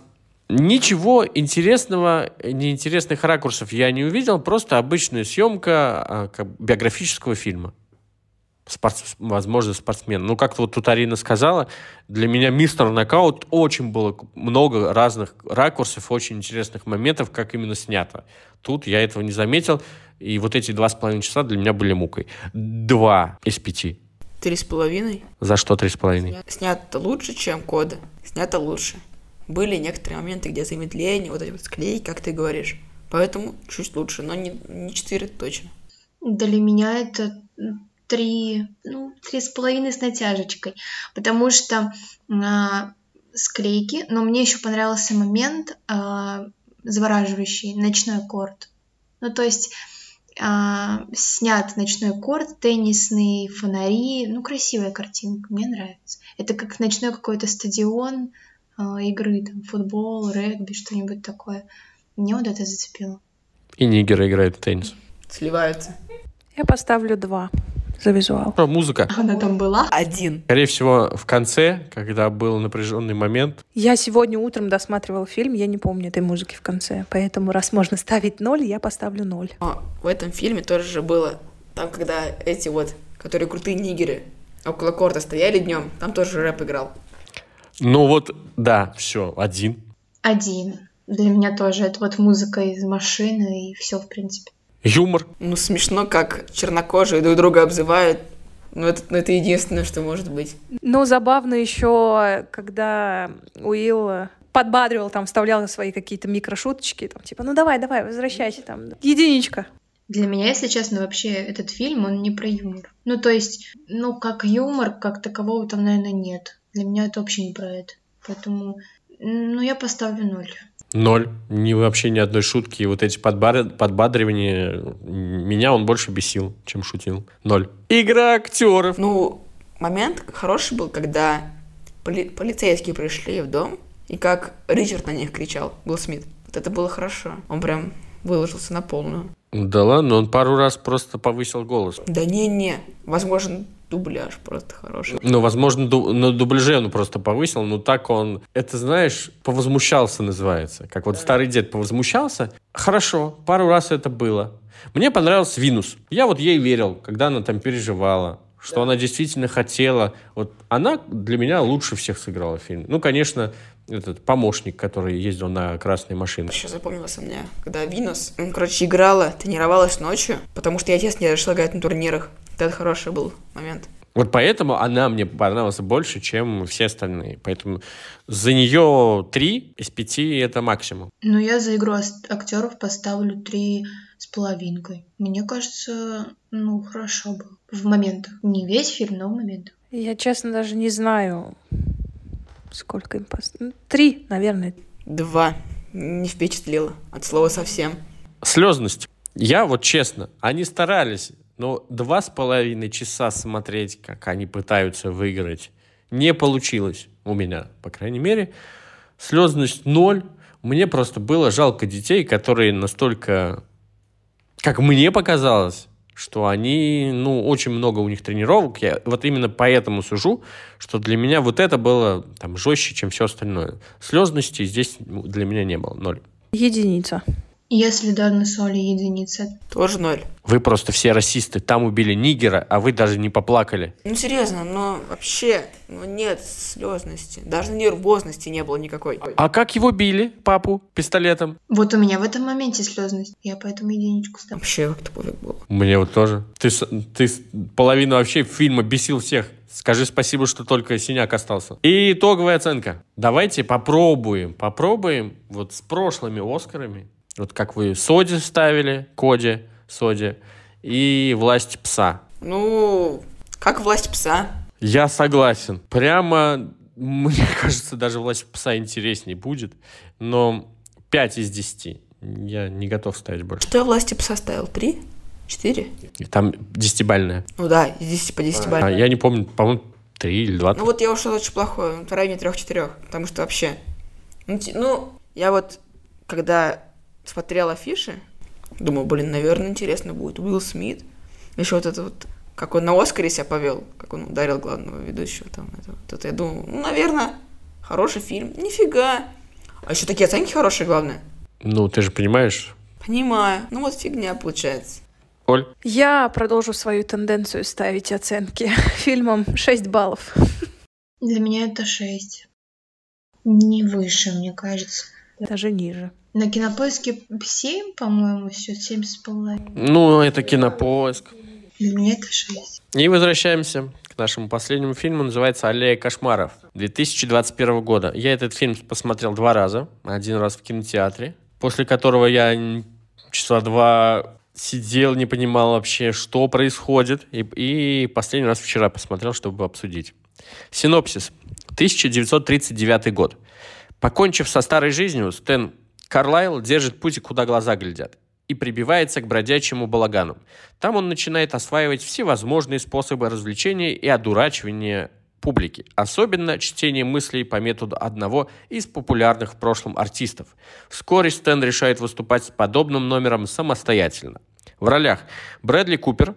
Ничего интересного, неинтересных ракурсов я не увидел, просто обычная съемка а, как, биографического фильма. Спорт, возможно, спортсмен. Ну, как вот тут Арина сказала, для меня «Мистер Нокаут» очень было много разных ракурсов, очень интересных моментов, как именно снято. Тут я этого не заметил, и вот эти два с половиной часа для меня были мукой. Два из пяти. Три с половиной. За что три с половиной? Снято лучше, чем коды. Снято лучше. Были некоторые моменты, где замедление, вот эти вот склейки, как ты говоришь. Поэтому чуть лучше, но не, не 4 точно. Для меня это три, ну, три с половиной с натяжечкой, потому что а, склейки, но мне еще понравился момент а, завораживающий, ночной аккорд. Ну, то есть снят ночной аккорд, теннисные фонари, ну, красивая картинка, мне нравится. Это как ночной какой-то стадион, а, игры, там, футбол, регби, что-нибудь такое. Мне вот это зацепило. И нигеры играют в теннис. Сливаются. Я поставлю два за визуал. Про музыка. Она там была? Один. Скорее всего, в конце, когда был напряженный момент, Я сегодня утром досматривала фильм, я не помню этой музыки в конце. Поэтому, раз можно ставить ноль, я поставлю ноль. Но в этом фильме тоже же было, там, когда эти вот, которые крутые нигеры, около корта стояли днем, там тоже рэп играл. ну вот, да, все, один. Один. Для меня тоже. Это вот музыка из машины и все, в принципе. Юмор. Ну, смешно, как чернокожие друг друга обзывают. Ну, это, ну, это единственное, что может быть. Ну, забавно еще, когда Уилл подбадривал, там, вставлял свои какие-то микрошуточки, там, типа, ну давай, давай, возвращайся, там, единичка. Для меня, если честно, вообще этот фильм, он не про юмор. Ну, то есть, ну, как юмор, как такового там, наверное, нет. Для меня это вообще не про это. Поэтому, ну, я поставлю ноль. Ноль. Ни, вообще ни одной шутки. И вот эти подбар... подбадривания, меня он больше бесил, чем шутил. Ноль. Игра актеров. Ну, момент хороший был, когда поли- полицейские пришли в дом, и как Ричард на них кричал, Уилл Смит. Вот это было хорошо. Он прям выложился на полную. Да ладно, он пару раз просто повысил голос. Да не-не, возможно, дубляж просто хороший. Ну, возможно, ду- на дубляже он просто повысил, но так он, это, знаешь, повозмущался называется. Как вот старый дед повозмущался. Хорошо, пару раз это было. Мне понравился Винус. Я вот ей верил, когда она там переживала, что она действительно хотела. Вот она для меня лучше всех сыграла в фильме. Ну, конечно, этот помощник, который ездил на красной машине. Еще запомнилось мне, когда Винус, м, короче, играла, тренировалась ночью, потому что я, отец не решил играть на турнирах. Вот Это хороший был момент. Вот поэтому она мне понравилась больше, чем все остальные. Поэтому за нее три из пяти это максимум. Ну, я за игру актеров поставлю три с половинкой. Мне кажется, ну, хорошо было. В моментах. Не весь фильм, но в моментах. Я, честно, даже не знаю, сколько им поставить. Три, наверное. Два. Не впечатлило. От слова совсем. Слезность. Я вот честно, они старались, но два с половиной часа смотреть, как они пытаются выиграть, не получилось у меня, по крайней мере. Слезность ноль. Мне просто было жалко детей, которые настолько, как мне показалось, что они, ну, очень много у них тренировок. Я вот именно поэтому сужу, что для меня вот это было там жестче, чем все остальное. Слезности здесь для меня не было. Ноль. Единица. Если Дарна Соли единица. Тоже ноль. Вы просто все расисты. Там убили нигера, а вы даже не поплакали. Ну, серьезно, но вообще, ну, нет слезности. Даже нервозности не было никакой. А как его били, папу, пистолетом? Вот у меня в этом моменте слезность. Я поэтому единичку ставлю. Вообще как-то пофиг было. Мне вот тоже. Ты, с- ты с- половину вообще фильма бесил всех. Скажи спасибо, что только синяк остался. И итоговая оценка. Давайте попробуем, попробуем вот с прошлыми Оскарами Вот как вы Соди ставили, Коди, Соди, и «Власть пса». Ну, как власть пса. Я согласен. Прямо, мне кажется, даже «Власть пса» интереснее будет. Но 5 из 10. Я не готов ставить больше. Что я власти пса ставил? Три? Четыре? И Там десятибальная. Ну да, из 10 по 10 А, я не помню, по-моему, 3 или 2. Ну вот я ушел очень плохое, в районе трех-четырех, потому что вообще... Ну, ну, я вот, когда смотрел афиши, думал, блин, наверное, интересно будет. Уилл Смит, еще вот это вот, как он на Оскаре себя повел, как он ударил главного ведущего там. Это, вот это я думал, ну, наверное, хороший фильм. Нифига. А еще такие оценки хорошие, главное. Ну, ты же понимаешь, Понимаю. Ну вот фигня получается. Оль? Я продолжу свою тенденцию ставить оценки фильмам 6 баллов. Для меня это 6. Не выше, мне кажется. Даже ниже. На кинопоиске 7, по-моему, все, 7,5. Ну, это кинопоиск. Для меня это 6. И возвращаемся к нашему последнему фильму. Называется «Аллея кошмаров» 2021 года. Я этот фильм посмотрел два раза. Один раз в кинотеатре, после которого я часа два сидел, не понимал вообще, что происходит. И, и последний раз вчера посмотрел, чтобы обсудить. Синопсис. 1939 год. Покончив со старой жизнью, Стэн Карлайл держит путь, куда глаза глядят, и прибивается к бродячему балагану. Там он начинает осваивать всевозможные способы развлечения и одурачивания публики, особенно чтение мыслей по методу одного из популярных в прошлом артистов. Вскоре Стэн решает выступать с подобным номером самостоятельно. В ролях Брэдли Купер,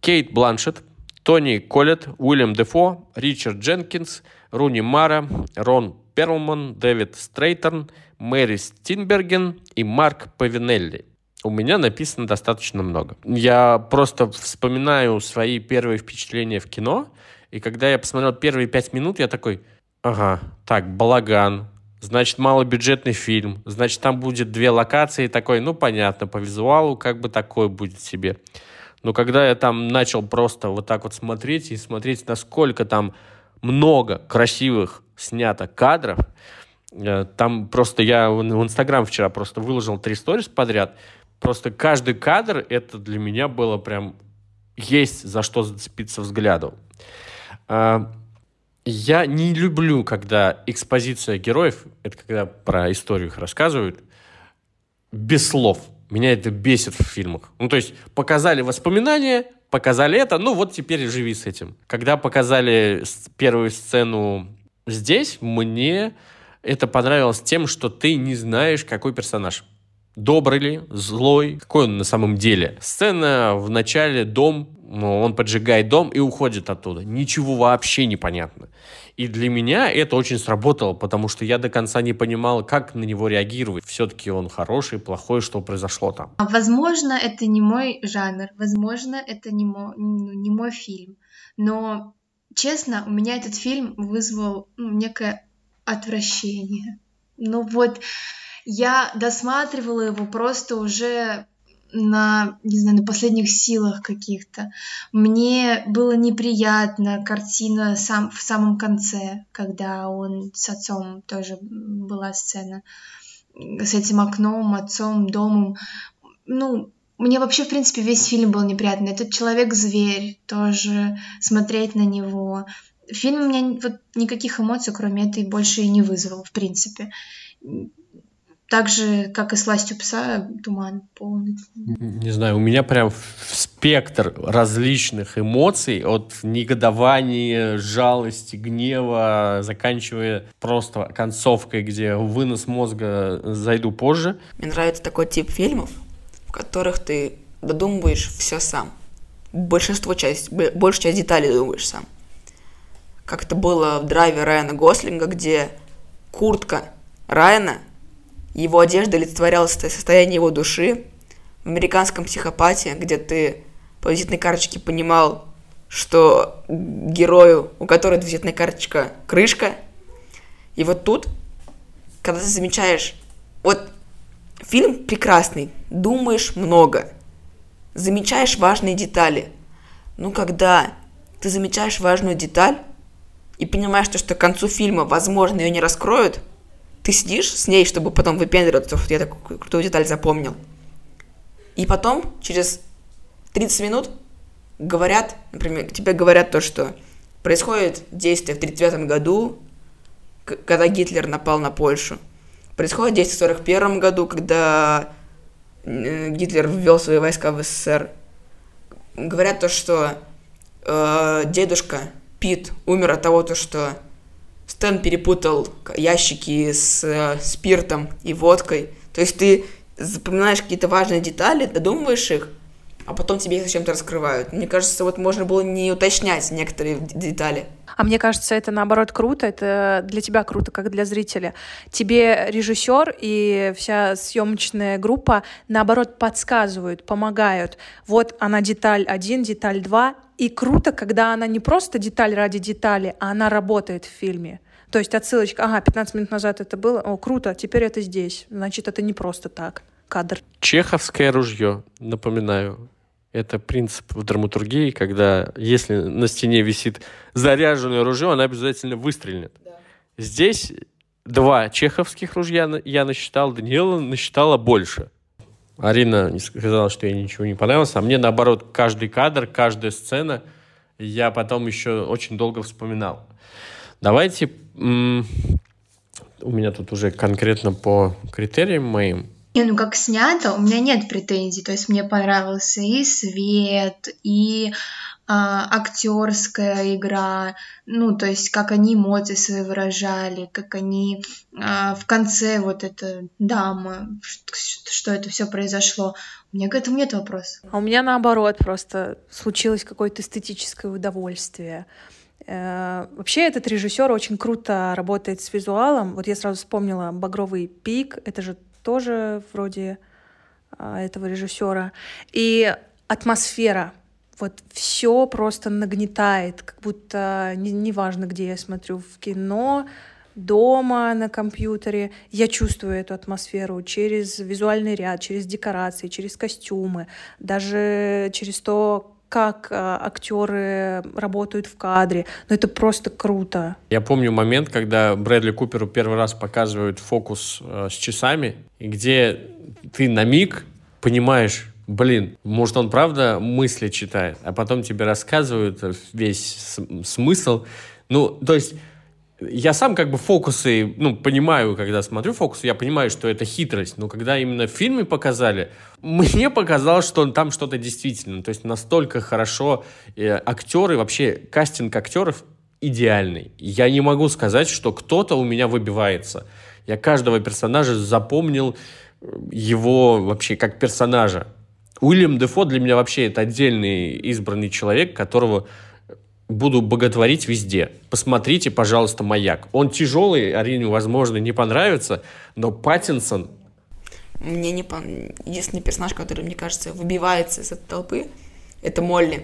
Кейт Бланшетт, Тони Коллетт, Уильям Дефо, Ричард Дженкинс, Руни Мара, Рон Перлман, Дэвид Стрейтерн, Мэри Стинберген и Марк Павинелли. У меня написано достаточно много. Я просто вспоминаю свои первые впечатления в кино, и когда я посмотрел первые пять минут, я такой, ага, так, балаган, значит, малобюджетный фильм, значит, там будет две локации, такой, ну, понятно, по визуалу как бы такой будет себе. Но когда я там начал просто вот так вот смотреть и смотреть, насколько там много красивых снято кадров, там просто я в Инстаграм вчера просто выложил три сторис подряд, просто каждый кадр, это для меня было прям есть за что зацепиться взглядом. А, Я не люблю, когда экспозиция героев, это когда про историю их рассказывают, без слов. Меня это бесит в фильмах. Ну, то есть, показали воспоминания, показали это, ну, вот теперь живи с этим. Когда показали первую сцену здесь, мне это понравилось тем, что ты не знаешь, какой персонаж. Добрый ли, злой, какой он на самом деле. Сцена в начале дом, ну, он поджигает дом и уходит оттуда. Ничего вообще не понятно. И для меня это очень сработало, потому что я до конца не понимал, как на него реагировать. Все-таки он хороший, плохой, что произошло там. А, Возможно, это не мой жанр, возможно, это не мой, ну, не мой фильм. Но, честно, у меня этот фильм вызвал ну, некое отвращение. Ну вот, я досматривала его просто уже на, не знаю, на последних силах каких-то. Мне было неприятно картина сам, в самом конце, когда он с отцом тоже была сцена с этим окном, отцом, домом. Ну, мне вообще, в принципе, весь фильм был неприятный. Этот человек-зверь, тоже смотреть на него. Фильм у меня вот никаких эмоций, кроме этой, больше и не вызвал, в принципе. Так же, как и «Сласть у пса», туман полный. Не знаю, у меня прям спектр различных эмоций от негодования, жалости, гнева, заканчивая просто концовкой, где вынос мозга зайду позже. Мне нравится такой тип фильмов, в которых ты додумываешь все сам. Большинство часть, большую часть деталей думаешь сам. Как это было в драйве Райана Гослинга, где куртка Райана, его одежда олицетворяла состояние его души. В американском психопате, где ты по визитной карточке понимал, что герою, у которого визитная карточка крышка. И вот тут, когда ты замечаешь, вот Фильм прекрасный, думаешь много, замечаешь важные детали. Но когда ты замечаешь важную деталь и понимаешь, то, что к концу фильма, возможно, ее не раскроют, ты сидишь с ней, чтобы потом выпендриваться, что я такую крутую деталь запомнил. И потом, через 30 минут, говорят, например, тебе говорят то, что происходит действие в 1939 году, когда Гитлер напал на Польшу. Происходит действие в 1941 году, когда э, Гитлер ввел свои войска в СССР. Говорят то, что э, дедушка Пит умер от того, то, что Стэн перепутал ящики с э, спиртом и водкой. То есть ты запоминаешь какие-то важные детали, додумываешь их, а потом тебе их зачем-то раскрывают. Мне кажется, вот можно было не уточнять некоторые детали. А мне кажется, это наоборот круто, это для тебя круто, как для зрителя. Тебе режиссер и вся съемочная группа наоборот подсказывают, помогают. Вот она деталь один, деталь два, и круто, когда она не просто деталь ради детали, а она работает в фильме. То есть отсылочка, ага, 15 минут назад это было, о, круто, теперь это здесь. Значит, это не просто так, кадр. Чеховское ружье, напоминаю, это принцип в драматургии, когда если на стене висит заряженное ружье, она обязательно выстрелит. Да. Здесь два чеховских ружья я насчитал, Даниэла насчитала больше. Арина не сказала, что ей ничего не понравилось, а мне наоборот каждый кадр, каждая сцена я потом еще очень долго вспоминал. Давайте у меня тут уже конкретно по критериям моим. Не, ну как снято, у меня нет претензий. То есть мне понравился и свет, и а, актерская игра, ну, то есть как они эмоции свои выражали, как они а, в конце вот эта дама, что, это все произошло. У меня к этому нет вопросов. А у меня наоборот просто случилось какое-то эстетическое удовольствие. Э, вообще этот режиссер очень круто работает с визуалом. Вот я сразу вспомнила «Багровый пик», это же тоже вроде а, этого режиссера. И атмосфера — вот все просто нагнетает, как будто неважно, не где я смотрю, в кино, дома на компьютере, я чувствую эту атмосферу через визуальный ряд, через декорации, через костюмы, даже через то, как э, актеры работают в кадре. Но это просто круто. Я помню момент, когда Брэдли Куперу первый раз показывают фокус э, с часами, где ты на миг понимаешь, блин, может, он правда мысли читает, а потом тебе рассказывают весь смысл. Ну, то есть я сам как бы фокусы, ну, понимаю, когда смотрю фокусы, я понимаю, что это хитрость, но когда именно в фильме показали, мне показалось, что там что-то действительно, то есть настолько хорошо э, актеры, вообще кастинг актеров идеальный. Я не могу сказать, что кто-то у меня выбивается. Я каждого персонажа запомнил э, его вообще как персонажа. Уильям Дефо для меня вообще это отдельный избранный человек, которого буду боготворить везде. Посмотрите, пожалуйста, «Маяк». Он тяжелый, Арине, возможно, не понравится, но Паттинсон... Мне не пон... Единственный персонаж, который, мне кажется, выбивается из этой толпы, это Молли.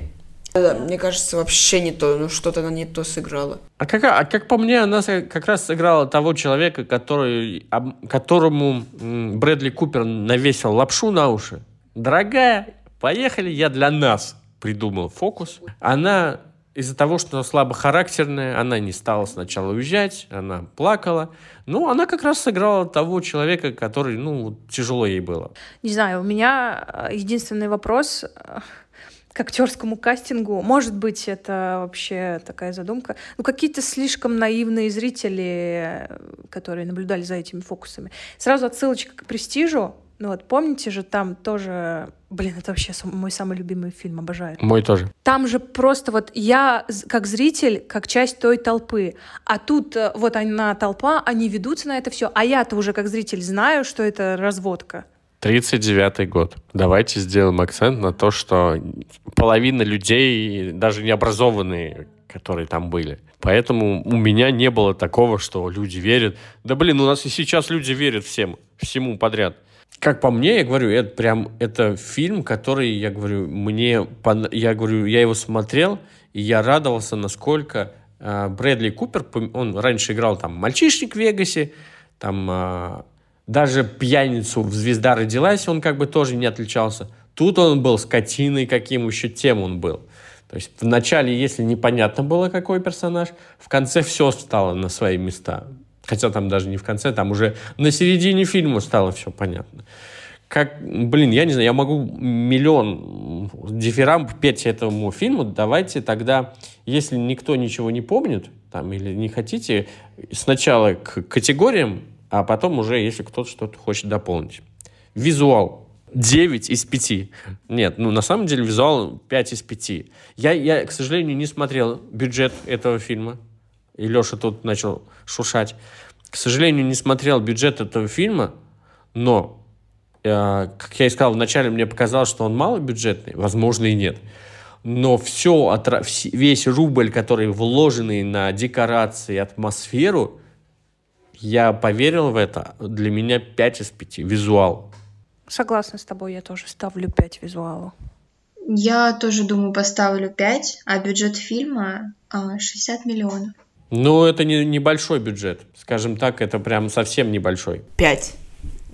Да, мне кажется, вообще не то, ну что-то она не то сыграла. А как, а как по мне, она как раз сыграла того человека, который, которому Брэдли Купер навесил лапшу на уши, Дорогая, поехали, я для нас придумал фокус. Она из-за того, что слабохарактерная, она не стала сначала уезжать, она плакала. Ну, она как раз сыграла того человека, который, ну, тяжело ей было. Не знаю, у меня э, единственный вопрос э, к актерскому кастингу. Может быть, это вообще такая задумка. Ну, какие-то слишком наивные зрители, э, которые наблюдали за этими фокусами. Сразу отсылочка к престижу. Ну вот помните же, там тоже, блин, это вообще мой самый любимый фильм, обожаю. Мой тоже. Там же просто вот я как зритель, как часть той толпы, а тут э, вот она толпа, они ведутся на это все, а я-то уже как зритель знаю, что это разводка. 39-й год. Давайте сделаем акцент на то, что половина людей, даже необразованные, которые там были. Поэтому у меня не было такого, что люди верят. Да блин, у нас и сейчас люди верят всем, всему подряд. Как по мне, я говорю, это прям это фильм, который, я говорю, мне, я говорю, я его смотрел, и я радовался, насколько э, Брэдли Купер, он раньше играл там «Мальчишник в Вегасе», там э, даже «Пьяницу» в «Звезда родилась», он как бы тоже не отличался. Тут он был скотиной, каким еще тем он был. То есть вначале, если непонятно было, какой персонаж, в конце все встало на свои места. Хотя там даже не в конце, там уже на середине фильма стало все понятно. Как, блин, я не знаю, я могу миллион дифирамб петь этому фильму. Давайте тогда, если никто ничего не помнит, там, или не хотите, сначала к категориям, а потом уже, если кто-то что-то хочет дополнить. Визуал. 9 из 5. Нет, ну на самом деле визуал 5 из 5. Я, я, к сожалению, не смотрел бюджет этого фильма. И Леша тут начал шушать. К сожалению, не смотрел бюджет этого фильма, но, э, как я и сказал, вначале мне показалось, что он малобюджетный. Возможно, и нет. Но все, весь рубль, который вложенный на декорации, атмосферу, я поверил в это. Для меня 5 из 5. Визуал. Согласна с тобой, я тоже ставлю 5 визуалу. Я тоже думаю, поставлю 5, а бюджет фильма 60 а, миллионов. Ну, это не небольшой бюджет. Скажем так, это прям совсем небольшой. 5.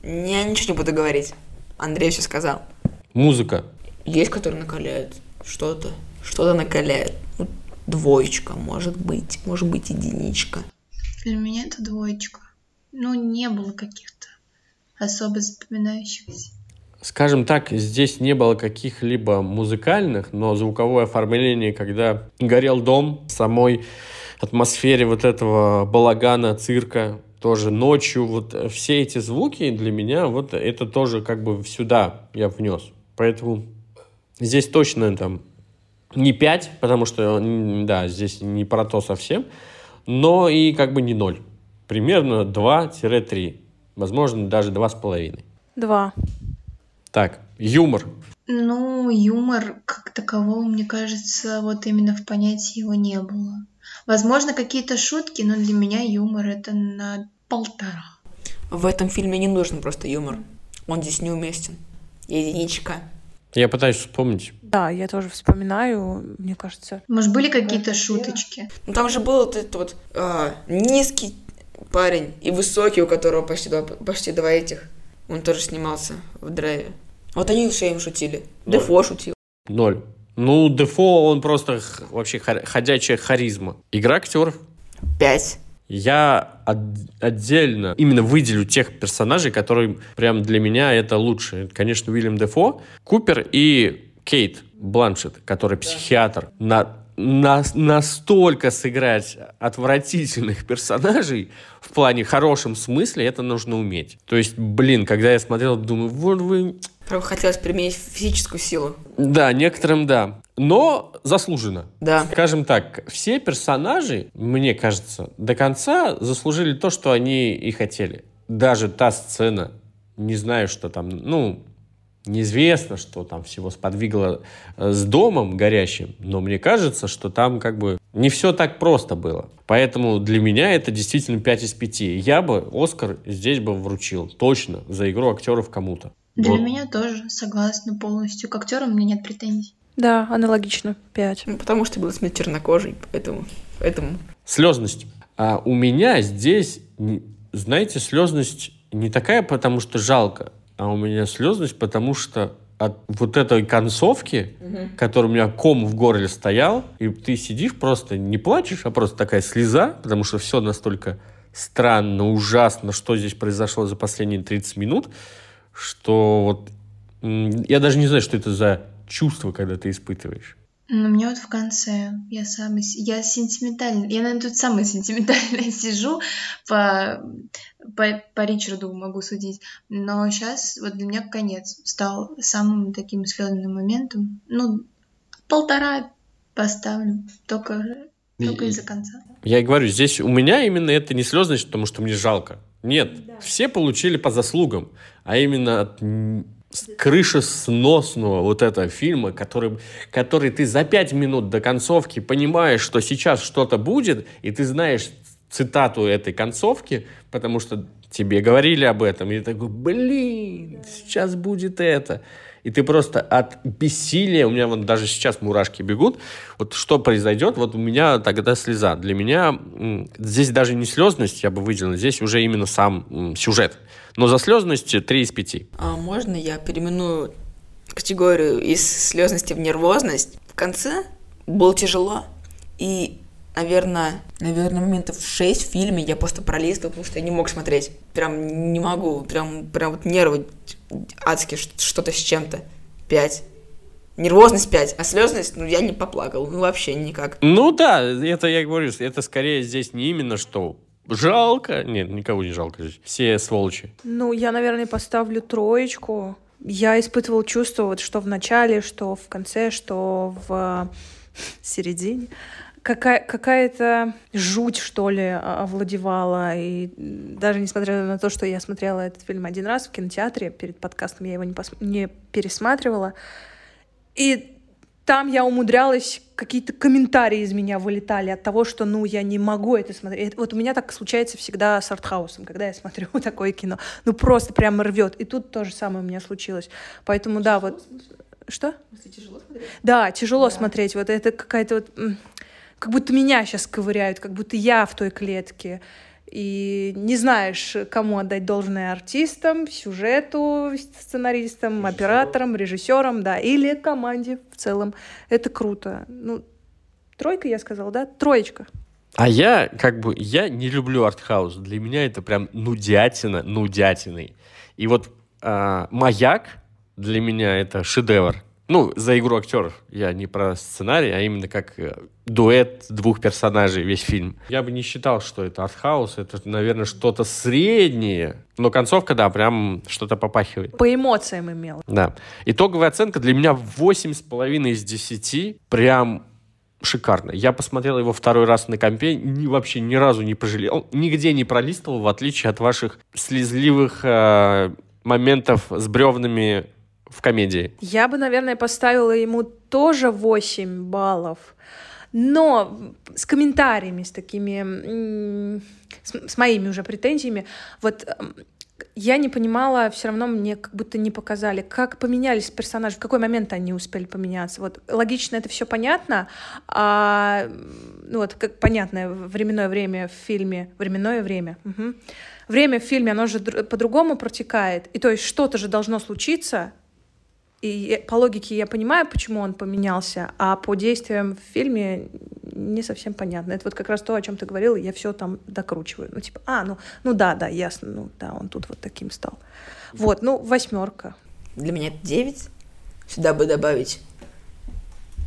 Я ничего не буду говорить. Андрей все сказал. Музыка. Есть, которые накаляют что-то. Что-то накаляет. Ну, двоечка, может быть. Может быть, единичка. Для меня это двоечка. Ну, не было каких-то особо запоминающихся. Скажем так, здесь не было каких-либо музыкальных, но звуковое оформление, когда горел дом, самой атмосфере вот этого балагана, цирка, тоже ночью, вот все эти звуки для меня, вот это тоже как бы сюда я внес. Поэтому здесь точно там не 5, потому что, да, здесь не про то совсем, но и как бы не 0. Примерно 2-3. Возможно, даже 2,5. 2. Так, юмор. Ну, юмор как такового, мне кажется, вот именно в понятии его не было. Возможно, какие-то шутки, но для меня юмор это на полтора. В этом фильме не нужен просто юмор. Он здесь неуместен. Единичка. Я пытаюсь вспомнить. Да, я тоже вспоминаю, мне кажется. Может, были какие-то шуточки? Ну, там же был вот этот вот а, низкий парень и высокий, у которого почти два, почти два этих. Он тоже снимался в драйве. Вот они все им шутили. Ноль. Дефо шутил. Ноль. Ну, Дефо, он просто вообще ходячая харизма. Игра актеров. Пять. Я от, отдельно именно выделю тех персонажей, которые прям для меня это лучше. Это, конечно, Уильям Дефо, Купер и Кейт Бланшет, который психиатр. На на, настолько сыграть отвратительных персонажей в плане хорошем смысле, это нужно уметь. То есть, блин, когда я смотрел, думаю, вот вы... Правда, хотелось применить физическую силу. Да, некоторым да. Но заслуженно. Да. Скажем так, все персонажи, мне кажется, до конца заслужили то, что они и хотели. Даже та сцена, не знаю, что там, ну, Неизвестно, что там всего сподвигло э, с домом горящим, но мне кажется, что там как бы не все так просто было. Поэтому для меня это действительно 5 из 5. Я бы Оскар здесь бы вручил точно за игру актеров кому-то. Для вот. меня тоже, согласна полностью. К актерам у меня нет претензий. Да, аналогично, 5. Ну, потому что был смерть чернокожий, поэтому... поэтому... Слезность. А у меня здесь, знаете, слезность не такая, потому что жалко, а у меня слезность, потому что от вот этой концовки, угу. которая у меня ком в горле стоял, и ты сидишь просто, не плачешь, а просто такая слеза, потому что все настолько странно, ужасно, что здесь произошло за последние 30 минут, что вот я даже не знаю, что это за чувство, когда ты испытываешь. Ну, мне вот в конце, я самый, я сентиментальный, я, наверное, тут самая сентиментальная сижу, по, по, по Ричарду могу судить, но сейчас вот для меня конец стал самым таким слезным моментом, ну, полтора поставлю, только, только из-за конца. Я и говорю, здесь у меня именно это не слезность, потому что мне жалко. Нет, да. все получили по заслугам, а именно от крышесносного вот этого фильма, который, который ты за пять минут до концовки понимаешь, что сейчас что-то будет, и ты знаешь цитату этой концовки, потому что тебе говорили об этом, и ты такой, блин, сейчас будет это. И ты просто от бессилия, у меня вот даже сейчас мурашки бегут, вот что произойдет, вот у меня тогда слеза. Для меня здесь даже не слезность я бы выделил, здесь уже именно сам сюжет. Но за слезность 3 из 5. А можно я переименую категорию из слезности в нервозность? В конце было тяжело. И наверное, наверное, моментов 6 в фильме я просто пролистывал, потому что я не мог смотреть. Прям не могу, прям, прям вот нервы адски, что-то с чем-то. 5. Нервозность 5, а слезность, ну, я не поплакал, ну, вообще никак. Ну да, это я говорю, это скорее здесь не именно что жалко, нет, никого не жалко здесь, все сволочи. Ну, я, наверное, поставлю троечку. Я испытывал чувство, вот что в начале, что в конце, что в середине какая- какая-то жуть, что ли, овладевала. И даже несмотря на то, что я смотрела этот фильм один раз в кинотеатре, перед подкастом я его не, пос- не пересматривала, и там я умудрялась, какие-то комментарии из меня вылетали от того, что, ну, я не могу это смотреть. Вот у меня так случается всегда с артхаусом, когда я смотрю такое кино. Ну, просто прям рвет. И тут то же самое у меня случилось. Поэтому, да, вот... Что? Тяжело смотреть? Да, тяжело смотреть. Вот это какая-то вот... Как будто меня сейчас ковыряют, как будто я в той клетке и не знаешь, кому отдать должное артистам, сюжету, сценаристам, режиссеру. операторам, режиссерам, да, или команде в целом. Это круто. Ну, тройка, я сказала, да? Троечка. А я, как бы, я не люблю артхаус. Для меня это прям нудятина, нудятиной. И вот э, «Маяк» для меня это шедевр. Ну, за игру актеров. Я не про сценарий, а именно как э, дуэт двух персонажей весь фильм. Я бы не считал, что это артхаус. Это, наверное, что-то среднее. Но концовка, да, прям что-то попахивает. По эмоциям имел. Да. Итоговая оценка для меня 8,5 из 10. Прям шикарно. Я посмотрел его второй раз на компе, ни, вообще ни разу не пожалел. Нигде не пролистывал, в отличие от ваших слезливых э, моментов с бревнами в комедии? Я бы, наверное, поставила ему тоже 8 баллов. Но с комментариями, с такими, с, с моими уже претензиями, вот я не понимала, все равно мне как будто не показали, как поменялись персонажи, в какой момент они успели поменяться. Вот логично это все понятно, а ну вот как понятное временное время в фильме, временное время. Угу. Время в фильме, оно же по-другому протекает, и то есть что-то же должно случиться, и по логике я понимаю, почему он поменялся, а по действиям в фильме не совсем понятно. Это вот как раз то, о чем ты говорил, я все там докручиваю. Ну, типа, а, ну, ну да, да, ясно, ну да, он тут вот таким стал. Вот, ну, восьмерка. Для меня это девять. Сюда бы добавить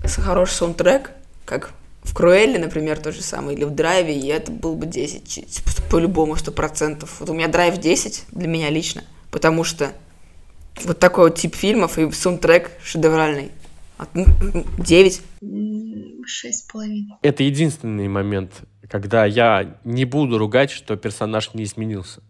хороший саундтрек, как в Круэлле, например, то же самое, или в Драйве, и это был бы 10, по-любому, сто процентов. Вот у меня Драйв 10 для меня лично, потому что вот такой вот тип фильмов и саундтрек шедевральный. Девять. Шесть с половиной. Это единственный момент, когда я не буду ругать, что персонаж не изменился.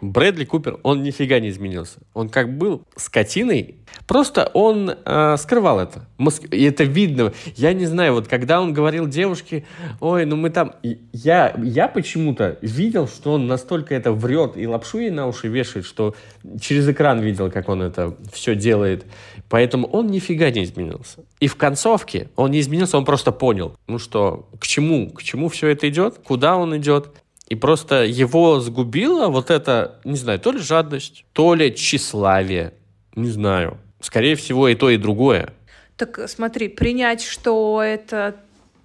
Брэдли Купер, он нифига не изменился. Он как был скотиной, просто он э, скрывал это. И это видно. Я не знаю, вот когда он говорил девушке, ой, ну мы там... Я, я почему-то видел, что он настолько это врет и лапшу ей на уши вешает, что через экран видел, как он это все делает. Поэтому он нифига не изменился. И в концовке он не изменился, он просто понял, ну что, к чему, к чему все это идет, куда он идет. И просто его сгубило вот это, не знаю, то ли жадность, то ли тщеславие, не знаю. Скорее всего, и то, и другое. Так смотри, принять, что это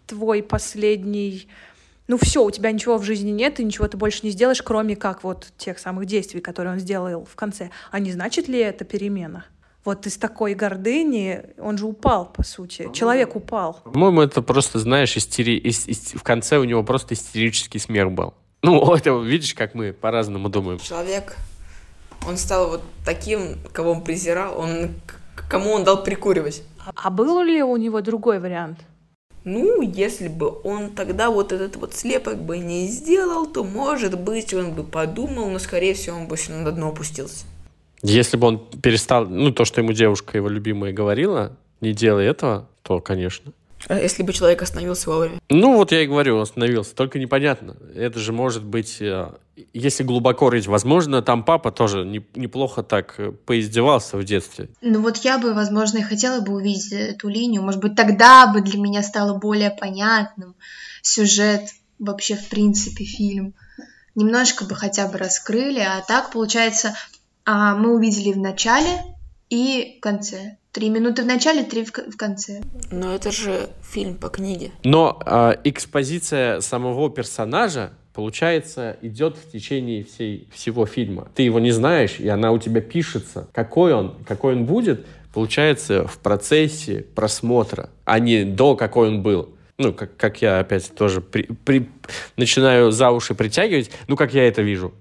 твой последний... Ну все, у тебя ничего в жизни нет, и ничего ты больше не сделаешь, кроме как вот тех самых действий, которые он сделал в конце. А не значит ли это перемена? Вот из такой гордыни он же упал, по сути. Человек упал. По-моему, это просто, знаешь, истери... Ис... Ис... в конце у него просто истерический смех был. Ну, это видишь, как мы по-разному думаем. Человек, он стал вот таким, кого он презирал, он кому он дал прикуривать. А был ли у него другой вариант? Ну, если бы он тогда вот этот вот слепок бы не сделал, то, может быть, он бы подумал, но, скорее всего, он бы еще на дно опустился. Если бы он перестал, ну, то, что ему девушка его любимая говорила, не делай этого, то, конечно. А если бы человек остановился вовремя? Ну, вот я и говорю, остановился. Только непонятно. Это же может быть, э, если глубоко рыть, возможно, там папа тоже не, неплохо так э, поиздевался в детстве. Ну вот я бы, возможно, и хотела бы увидеть эту линию. Может быть, тогда бы для меня стало более понятным сюжет, вообще, в принципе, фильм. Немножко бы хотя бы раскрыли, а так, получается, а, мы увидели в начале и в конце. Три минуты в начале, три в, в конце. Но это же фильм по книге. Но э, экспозиция самого персонажа получается, идет в течение всей, всего фильма. Ты его не знаешь, и она у тебя пишется. Какой он, какой он будет, получается в процессе просмотра, а не до, какой он был. Ну, как, как я опять тоже при, при, начинаю за уши притягивать, ну, как я это вижу.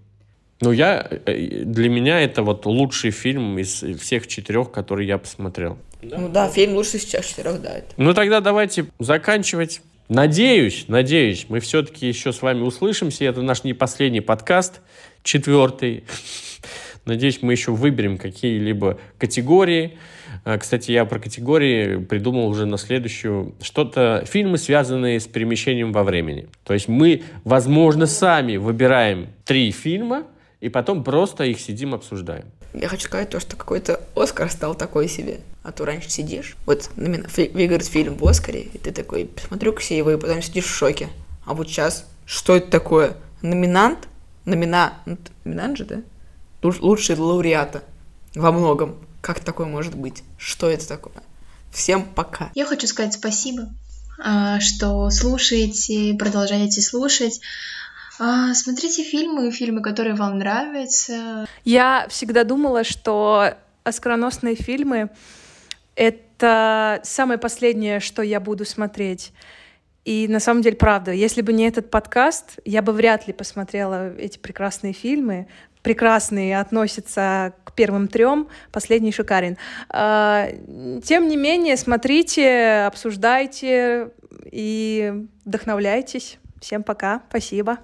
Ну, я, э, для меня это вот лучший фильм из всех четырех, которые я посмотрел. Ну да, фильм лучший из четырех, да. Это. Ну, тогда давайте заканчивать. Надеюсь, надеюсь, мы все-таки еще с вами услышимся. Это наш не последний подкаст, четвертый. Надеюсь, мы еще выберем какие-либо категории. А, кстати, я про категории придумал уже на следующую. Что-то, фильмы, связанные с перемещением во времени. То есть мы, возможно, сами выбираем три фильма, и потом просто их сидим, обсуждаем. Я хочу сказать то, что какой-то Оскар стал такой себе. А то раньше сидишь, вот выиграет фильм в Оскаре, и ты такой, смотрю его, и потом сидишь в шоке. А вот сейчас, что это такое? Номинант? Номина... Номинант же, да? Лучший лауреата во многом. Как такое может быть? Что это такое? Всем пока. Я хочу сказать спасибо, а, что слушаете, продолжаете слушать. А, смотрите фильмы, фильмы, которые вам нравятся. Я всегда думала, что оскароносные фильмы — это самое последнее, что я буду смотреть. И на самом деле, правда, если бы не этот подкаст, я бы вряд ли посмотрела эти прекрасные фильмы. Прекрасные относятся к первым трем, последний шикарен. А, тем не менее, смотрите, обсуждайте и вдохновляйтесь. Всем пока, спасибо.